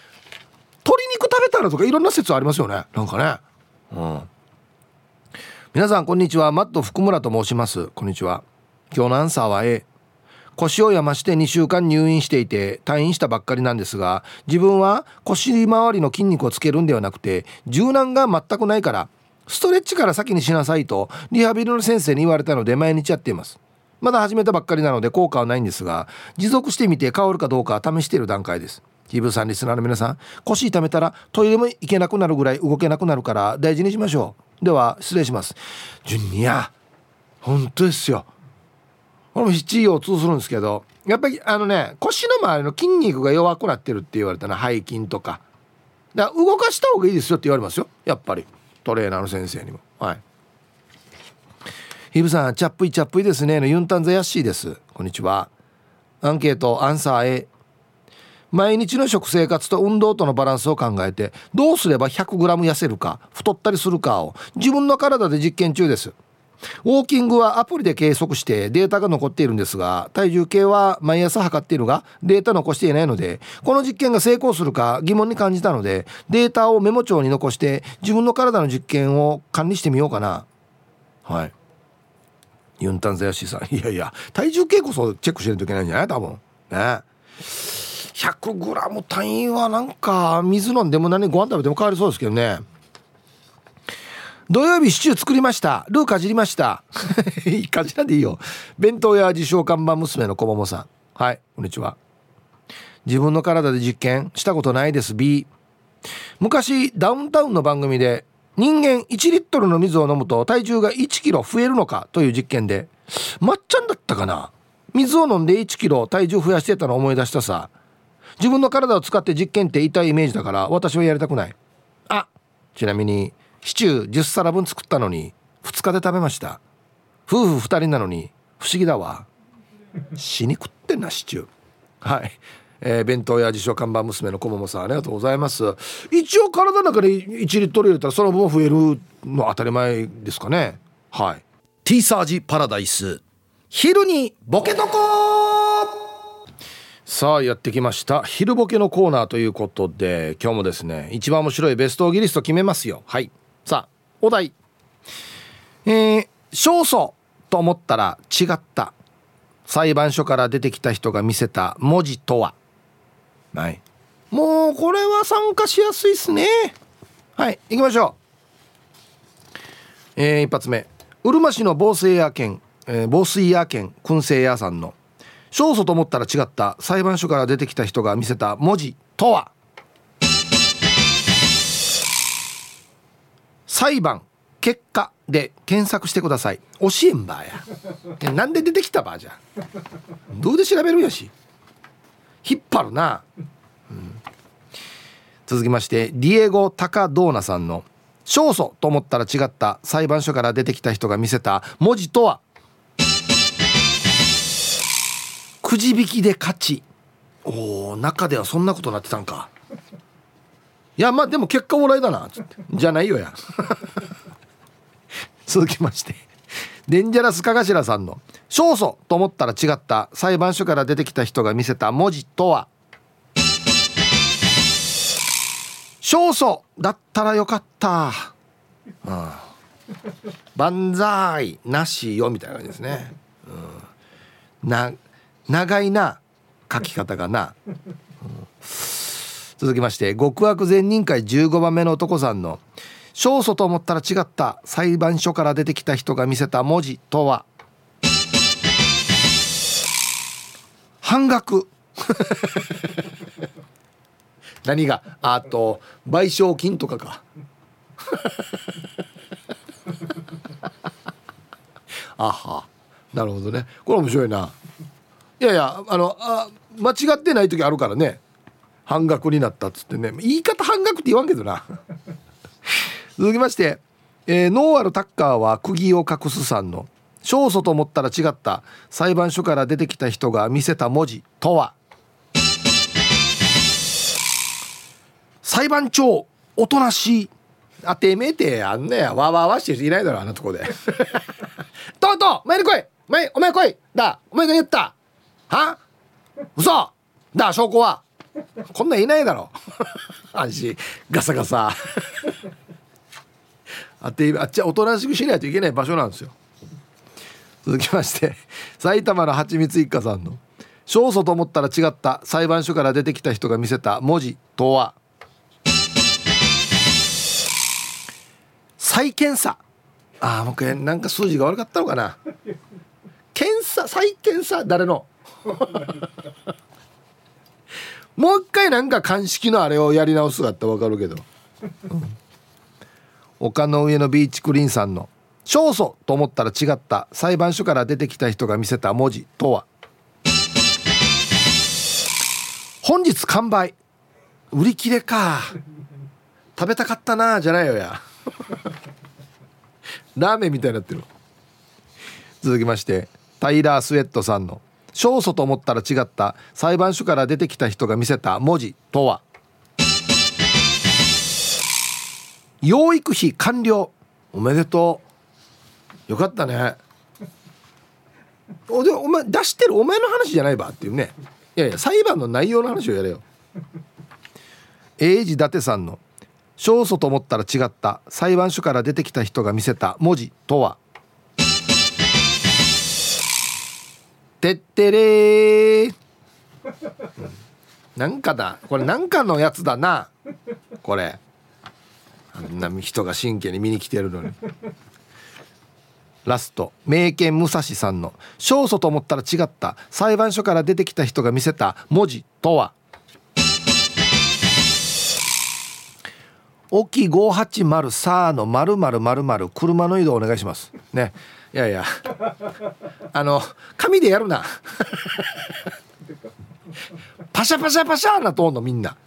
[SPEAKER 1] 鶏肉食べたらとかいろんな説ありますよね。なんかね。うん。皆さんこんにちは。マット福村と申します。こんにちは。今日のアンサーは A 腰を病して2週間入院していて退院したばっかりなんですが自分は腰周りの筋肉をつけるんではなくて柔軟が全くないからストレッチから先にしなさいとリハビリの先生に言われたので毎日やっています。まだ始めたばっかりなので効果はないんですが持続してみて変わるかどうか試している段階です。ヒブさんリスナーの皆さん腰痛めたらトイレも行けなくなるぐらい動けなくなるから大事にしましょう。では失礼します。ジュニア本当ですよ。これも七腰痛するんですけどやっぱりあのね腰の周りの筋肉が弱くなってるって言われたら背筋とか。だから動かした方がいいですよって言われますよやっぱり。トレーナーの先生にも。はい。ヒブさんチャップイチャップイですねのユンタンザヤッシーです。こんにちは。アンケートアンサー A 毎日の食生活と運動とのバランスを考えてどうすれば 100g 痩せるか太ったりするかを自分の体で実験中です。ウォーキングはアプリで計測してデータが残っているんですが体重計は毎朝測っているがデータ残していないのでこの実験が成功するか疑問に感じたのでデータをメモ帳に残して自分の体の実験を管理してみようかな。はい。ユンタンザヤシさん。いやいや体重計こそチェックしないといけないんじゃない？多分。ね。100g 単位はなんか水飲んでも何ご飯食べても変わりそうですけどね土曜日シチュー作りました。ルーかじりました。いいかじらでいいよ。弁当屋自称看板娘のこももさん。はいこんにちは。自分の体で実験したことないです。B 昔ダウンタウンの番組で人間1リットルの水を飲むと体重が1キロ増えるのかという実験でまっちゃんだったかな。水を飲んで1キロ体重増やしてたの思い出したさ。自分の体を使って実験って痛いイメージだから私はやりたくない。あちなみにシチュー10皿分作ったのに2日で食べました。夫婦2人なのに不思議だわ。死に食ってんなシチュー。はい。えー、弁当屋自称看板娘のこももさんありがとうございます。一応体の中で1リットル入れたらその分増えるの当たり前ですかね。はい。T サージパラダイス。昼にボケとこさあやってきました。昼ボケのコーナーということで今日もですね一番面白いベストギリスト決めますよ。はい。さあお題。えー、勝訴と思ったら違った。裁判所から出てきた人が見せた文字とは。はい。もうこれは参加しやすいっすね。はい行きましょう。えー、一発目。うるま市の防水屋県、えー、防水屋県燻製屋さんの。勝訴と思ったら違った。裁判所から出てきた人が見せた文字とは裁判結果で検索してください。教えんばや。なんで出てきたばあじゃ。どうで調べるやし。引っ張るな、うん、続きましてディエゴ・タカドーナさんの「勝訴と思ったら違った裁判所から出てきた人が見せた文字とは？くじ引きで勝ち。おお中ではそんなことなってたんか。いやまあでも結果オーライだなじゃないよや。続きまして。デンジャラスカガシラさんの「勝訴と思ったら違った裁判所から出てきた人が見せた文字とは」勝訴だったらよかった。あ万歳なしよみたいな感じですね、うん、な長いな書き方がな、うん、続きまして極悪善人会15番目の男さんの「勝訴と思ったら違った裁判所から出てきた人が見せた文字とは」半額。何が？あと賠償金とかか。あは。なるほどね。これ面白いな。いやいやあのあ間違ってない時あるからね。半額になったっつってね。言い方半額って言わんけどな。続きまして、えー、ノーアルタッカーは釘を隠すさんの。勝訴と思ったら違った。裁判所から出てきた人が見せた文字とは。裁判長おとなしい。あてめえてあんねや。わわわしてる人いないだろあんなとこで。とうとうお前に来い。前お前来い。だ。お前が言った。は？嘘。だ証拠は。こんなんいないだろ。安心。ガサガサ。あってあっちはおとなしくしないといけない場所なんですよ。続きまして埼玉のはちみつ一家さんの。勝訴と思ったら違った。裁判所から出てきた人が見せた文字とは。再検査。ああもうなんか数字が悪かったのかな。検査再検査？誰の？もう一回なんか鑑識のあれをやり直すがってわかるけど、うん、丘の上のビーチクリーンさんの「勝訴」と思ったら違った裁判所から出てきた人が見せた文字とは。本日完売。売り切れか。食べたかったなじゃないよや。ラーメンみたいになってる。続きましてタイラー・スウェットさんの。勝訴と思ったら違った。裁判所から出てきた人が見せた文字とは？養育費完了。おめでとう。よかったね。おでお前出してるお前の話じゃないばっていうね。いやいや裁判の内容の話をやれよ。英治伊達さんの勝訴と思ったら違った。裁判所から出てきた人が見せた文字とは？てってれ、なんかだ。これなんかのやつだな。これ。あんな人が真剣に見に来てるのに。ラスト。名犬武蔵さんの「勝訴と思ったら違った。裁判所から出てきた人が見せた文字とは?」沖580さあのまるまるまるまる車の移動お願いします。ね。いやいや。あの紙でやるな。パシャパシャパシャなとんのみんな。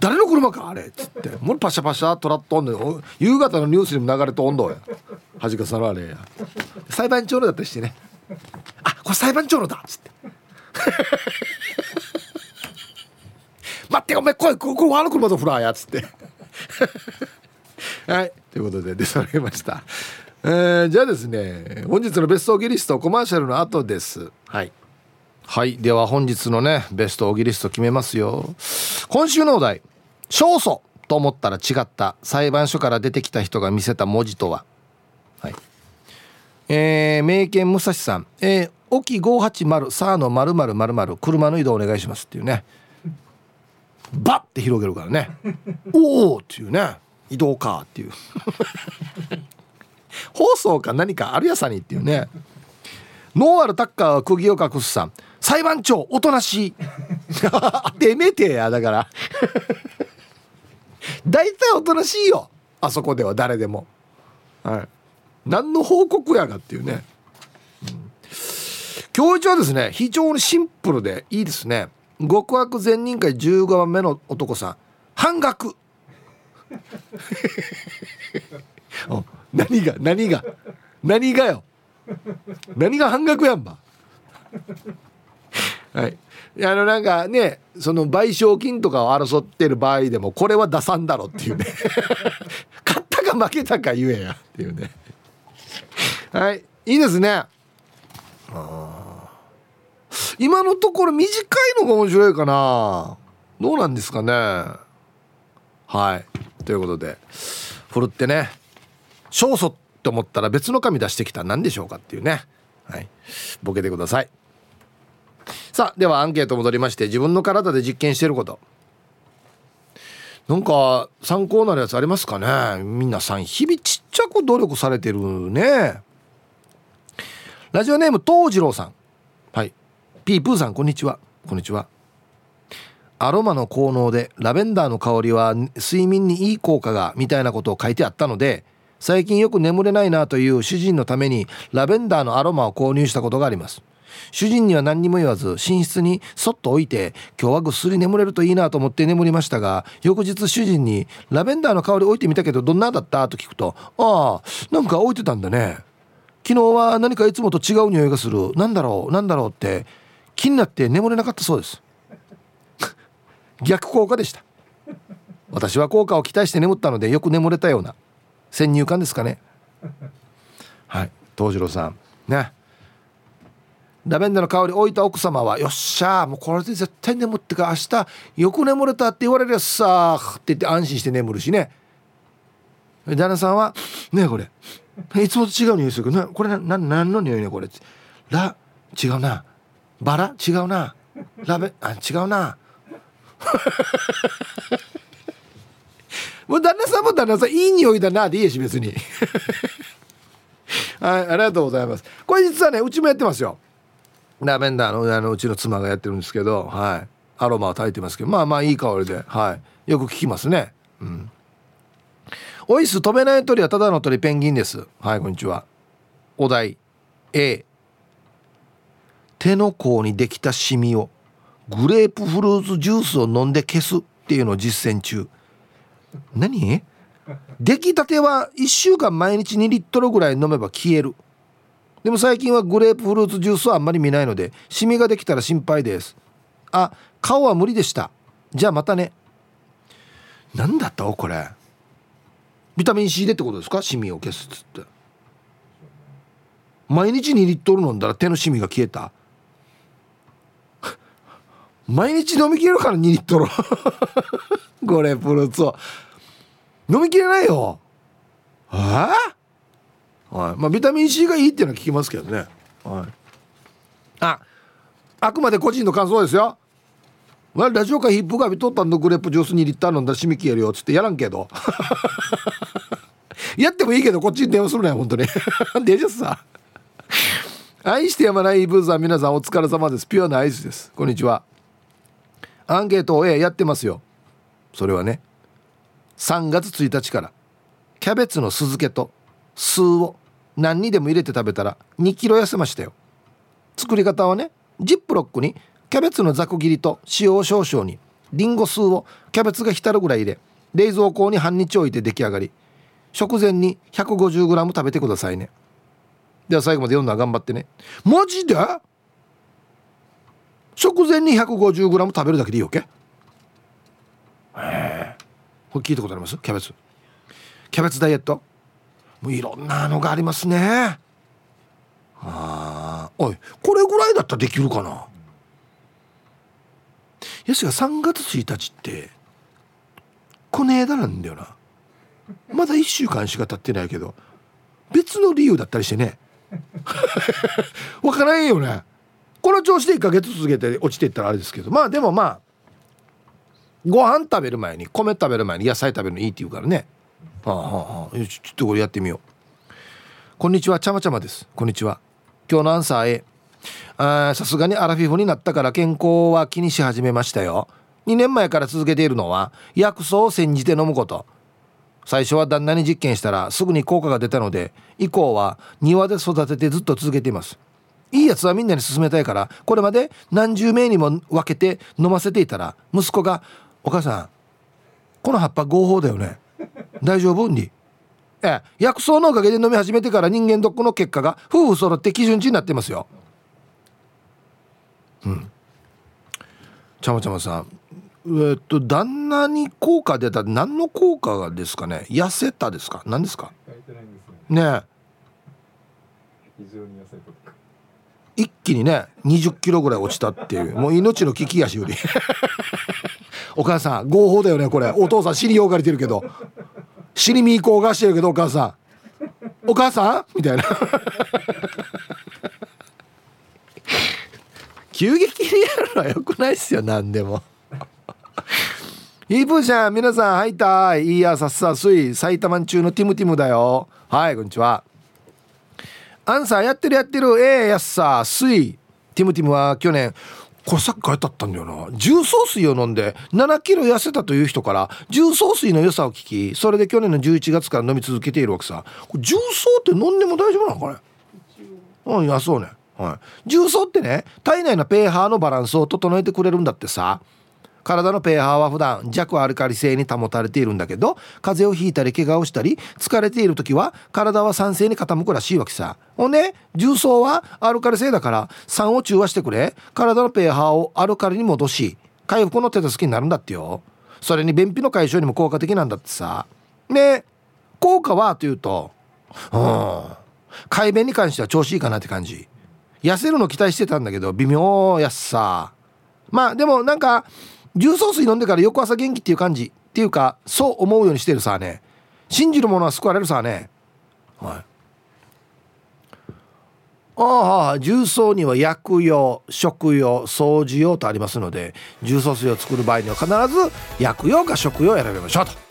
[SPEAKER 1] 誰の車かあれ。っつって。もうパシャパシャトラッとんの夕方のニュースにも流れとんどや恥かさのあれ。や裁判長のだったりしてね。あこれ裁判長のだ。っつって。待ってお前来いこれあの車とフラーやっつって。はい。ということで出揃いました。えー、じゃあですね本日のベストオギリストコマーシャルの後です。はい。はい。では本日のねベストオギリスト決めますよ。今週のお題勝訴と思ったら違った裁判所から出てきた人が見せた文字とは。はい。えー、名犬武蔵さん、えー、沖580サーの〇〇〇〇車の移動お願いしますっていうね。バッて広げるからね。おおっていうね。移動かっていう。放送か何かあるやさにっていうね。ノーアルタッカーは釘を隠すさん。裁判長おとなしい。てめてやだから。大体おとなしいよ。あそこでは誰でも。はい。何の報告やがっていうね、うん、今日はですね非常にシンプルでいいですね極悪善人会15番目の男さん。半額。何が何が何がよ。何が半額やんば。はい。あのなんかねその賠償金とかを争ってる場合でもこれは出さんだろっていうね。勝ったか負けたか言えやっていうね。はい。いいですね。ああ今のところ短いのが面白いかな。どうなんですかね。はい。ということでふるってね勝訴って思ったら別の紙出してきた。ら何でしょうかっていうね。はい。ボケてください。さあではアンケート戻りまして自分の体で実験してること。なんか参考になるやつありますかね。皆さん日々ちっちゃく努力されてるね。ラジオネーム東次郎さん。ピープーさんこんにちは。こんにちは。アロマの効能でラベンダーの香りは睡眠にいい効果がみたいなことを書いてあったので最近よく眠れないなという主人のためにラベンダーのアロマを購入したことがあります。主人には何にも言わず寝室にそっと置いて今日はぐっすり眠れるといいなと思って眠りましたが翌日主人に「ラベンダーの香り置いてみたけどどんなだった?」と聞くと「ああなんか置いてたんだね。昨日は何かいつもと違う匂いがする。なんだろう？なんだろう」って気になって眠れなかったそうです。逆効果でした。私は効果を期待して眠ったのでよく眠れたような先入観ですかね。はい。東次郎さん。ね。ラベンダーの香り置いた奥様は「よっしゃもうこれで絶対眠ってか明日よく眠れたって言われるやつさ」って言って安心して眠るしね。旦那さんは「ねえこれ。いつもと違う匂いするけどこれな何の匂いねこれ」ラ違うな。バラ？違うな。ラベ？あ違うな。もう旦那さんも旦那さん。いい匂いだな。でいいし別に。はいありがとうございます。これ実はねうちもやってますよ。ラベンダーのあのうちの妻がやってるんですけど。はい。アロマを焚いてますけど。まあまあいい香りで。はい。よく聞きますね。うん。オイス飛べない鳥はただの鳥ペンギンです。はいこんにちは。お題。A 手の甲にできたシミをグレープフルーツジュースを飲んで消すっていうのを実践中。何？出来たては1週間毎日2リットルぐらい飲めば消える。でも最近はグレープフルーツジュースはあんまり見ないのでシミができたら心配です。あ顔は無理でした。じゃあまたね。何だった？これ。ビタミン C でってことですか？シミを消すっつって。毎日2リットル飲んだら手のシミが消えた。毎日飲みきれるから2リットル。グレープルツを飲みきれないよ。ああはい。まあビタミン C がいいっていうのは聞きますけどね。はい。ああくまで個人の感想ですよ。ラジオかヒップがビトッタンのグレープジュース2リッター飲んだら締め切るよっつってやらんけど。やってもいいけどこっちに電話するなよ本当に。デジャスさ愛してやまないブーザー皆さんお疲れ様です。ピュアなアイスです。こんにちは。アンケートをやってますよ。それはね。3月1日からキャベツの酢漬けと酢を何にでも入れて食べたら2キロ痩せましたよ。作り方はねジップロックにキャベツのざく切りと塩を少々にリンゴ酢をキャベツが浸るぐらい入れ冷蔵庫に半日置いて出来上がり。食前に 150g 食べてくださいね。では最後まで読んだら頑張ってね。マジで？食前に 150g 食べるだけでいいわけ？へえこれ聞いたことあります？キャベツ。キャベツダイエット？もういろんなのがありますね。あおいこれぐらいだったらできるかな？やしが3月1日ってこの間なんだよな。まだ1週間しか経ってないけど別の理由だったりしてね。わからんよねこの調子で1ヶ月続けて落ちていったらあれですけどまあでもまあご飯食べる前に米食べる前に野菜食べるのいいって言うからね。はあはあ、ちょっとこれやってみよう。こんにちは。ちゃまちゃまです。こんにちは。今日のアンサー A さすがにアラフィフになったから健康は気にし始めましたよ。2年前から続けているのは薬草を煎じて飲むこと。最初は旦那に実験したらすぐに効果が出たので以降は庭で育ててずっと続けています。いいやつはみんなに勧めたいからこれまで何十名にも分けて飲ませていたら息子が「お母さんこの葉っぱ合法だよね。大丈夫？に。え薬草のおかげで飲み始めてから人間ドックの結果が夫婦揃って基準値になってますよ。うん。ちゃまちゃまさん。えっと旦那に効果出た何の効果ですかね？痩せたですか？何ですか？ね一気にね20キロぐらい落ちたっていう。もう命の危機やしより。お母さん合法だよねこれ。お父さん尻よがれてるけど。尻みこうがしてるけどお母さん。お母さん？みたいな。急激にやるのはよくないっすよ何でも。イープーちゃん皆さんはいたいいやさっさすい。埼玉中のティムティムだよ。はいこんにちは。アンサーやってるやってる。ええー、やっさすいティムティムは去年これさっき書いてあったんだよな。重曹水を飲んで7キロ痩せたという人から重曹水の良さを聞きそれで去年の11月から飲み続けているわけさ。重曹って飲んでも大丈夫なのかね？うんいやそうね。はい。重曹ってね体内の pH のバランスを整えてくれるんだってさ。体の pH は普段弱アルカリ性に保たれているんだけど風邪をひいたり怪我をしたり疲れている時は体は酸性に傾くらしいわけさ。ほんで重曹はアルカリ性だから酸を中和してくれ。体の pH をアルカリに戻し回復の手助けになるんだってよ。それに便秘の解消にも効果的なんだってさ。で効果はというとうん。快便に関しては調子いいかなって感じ。痩せるの期待してたんだけど微妙やっさ。まあでもなんか重曹水飲んでから翌朝元気っていう感じっていうかそう思うようにしてるさね。信じるものは救われるさね。はい。ああ重曹には薬用食用掃除用とありますので重曹水を作る場合には必ず薬用か食用を選びましょうと。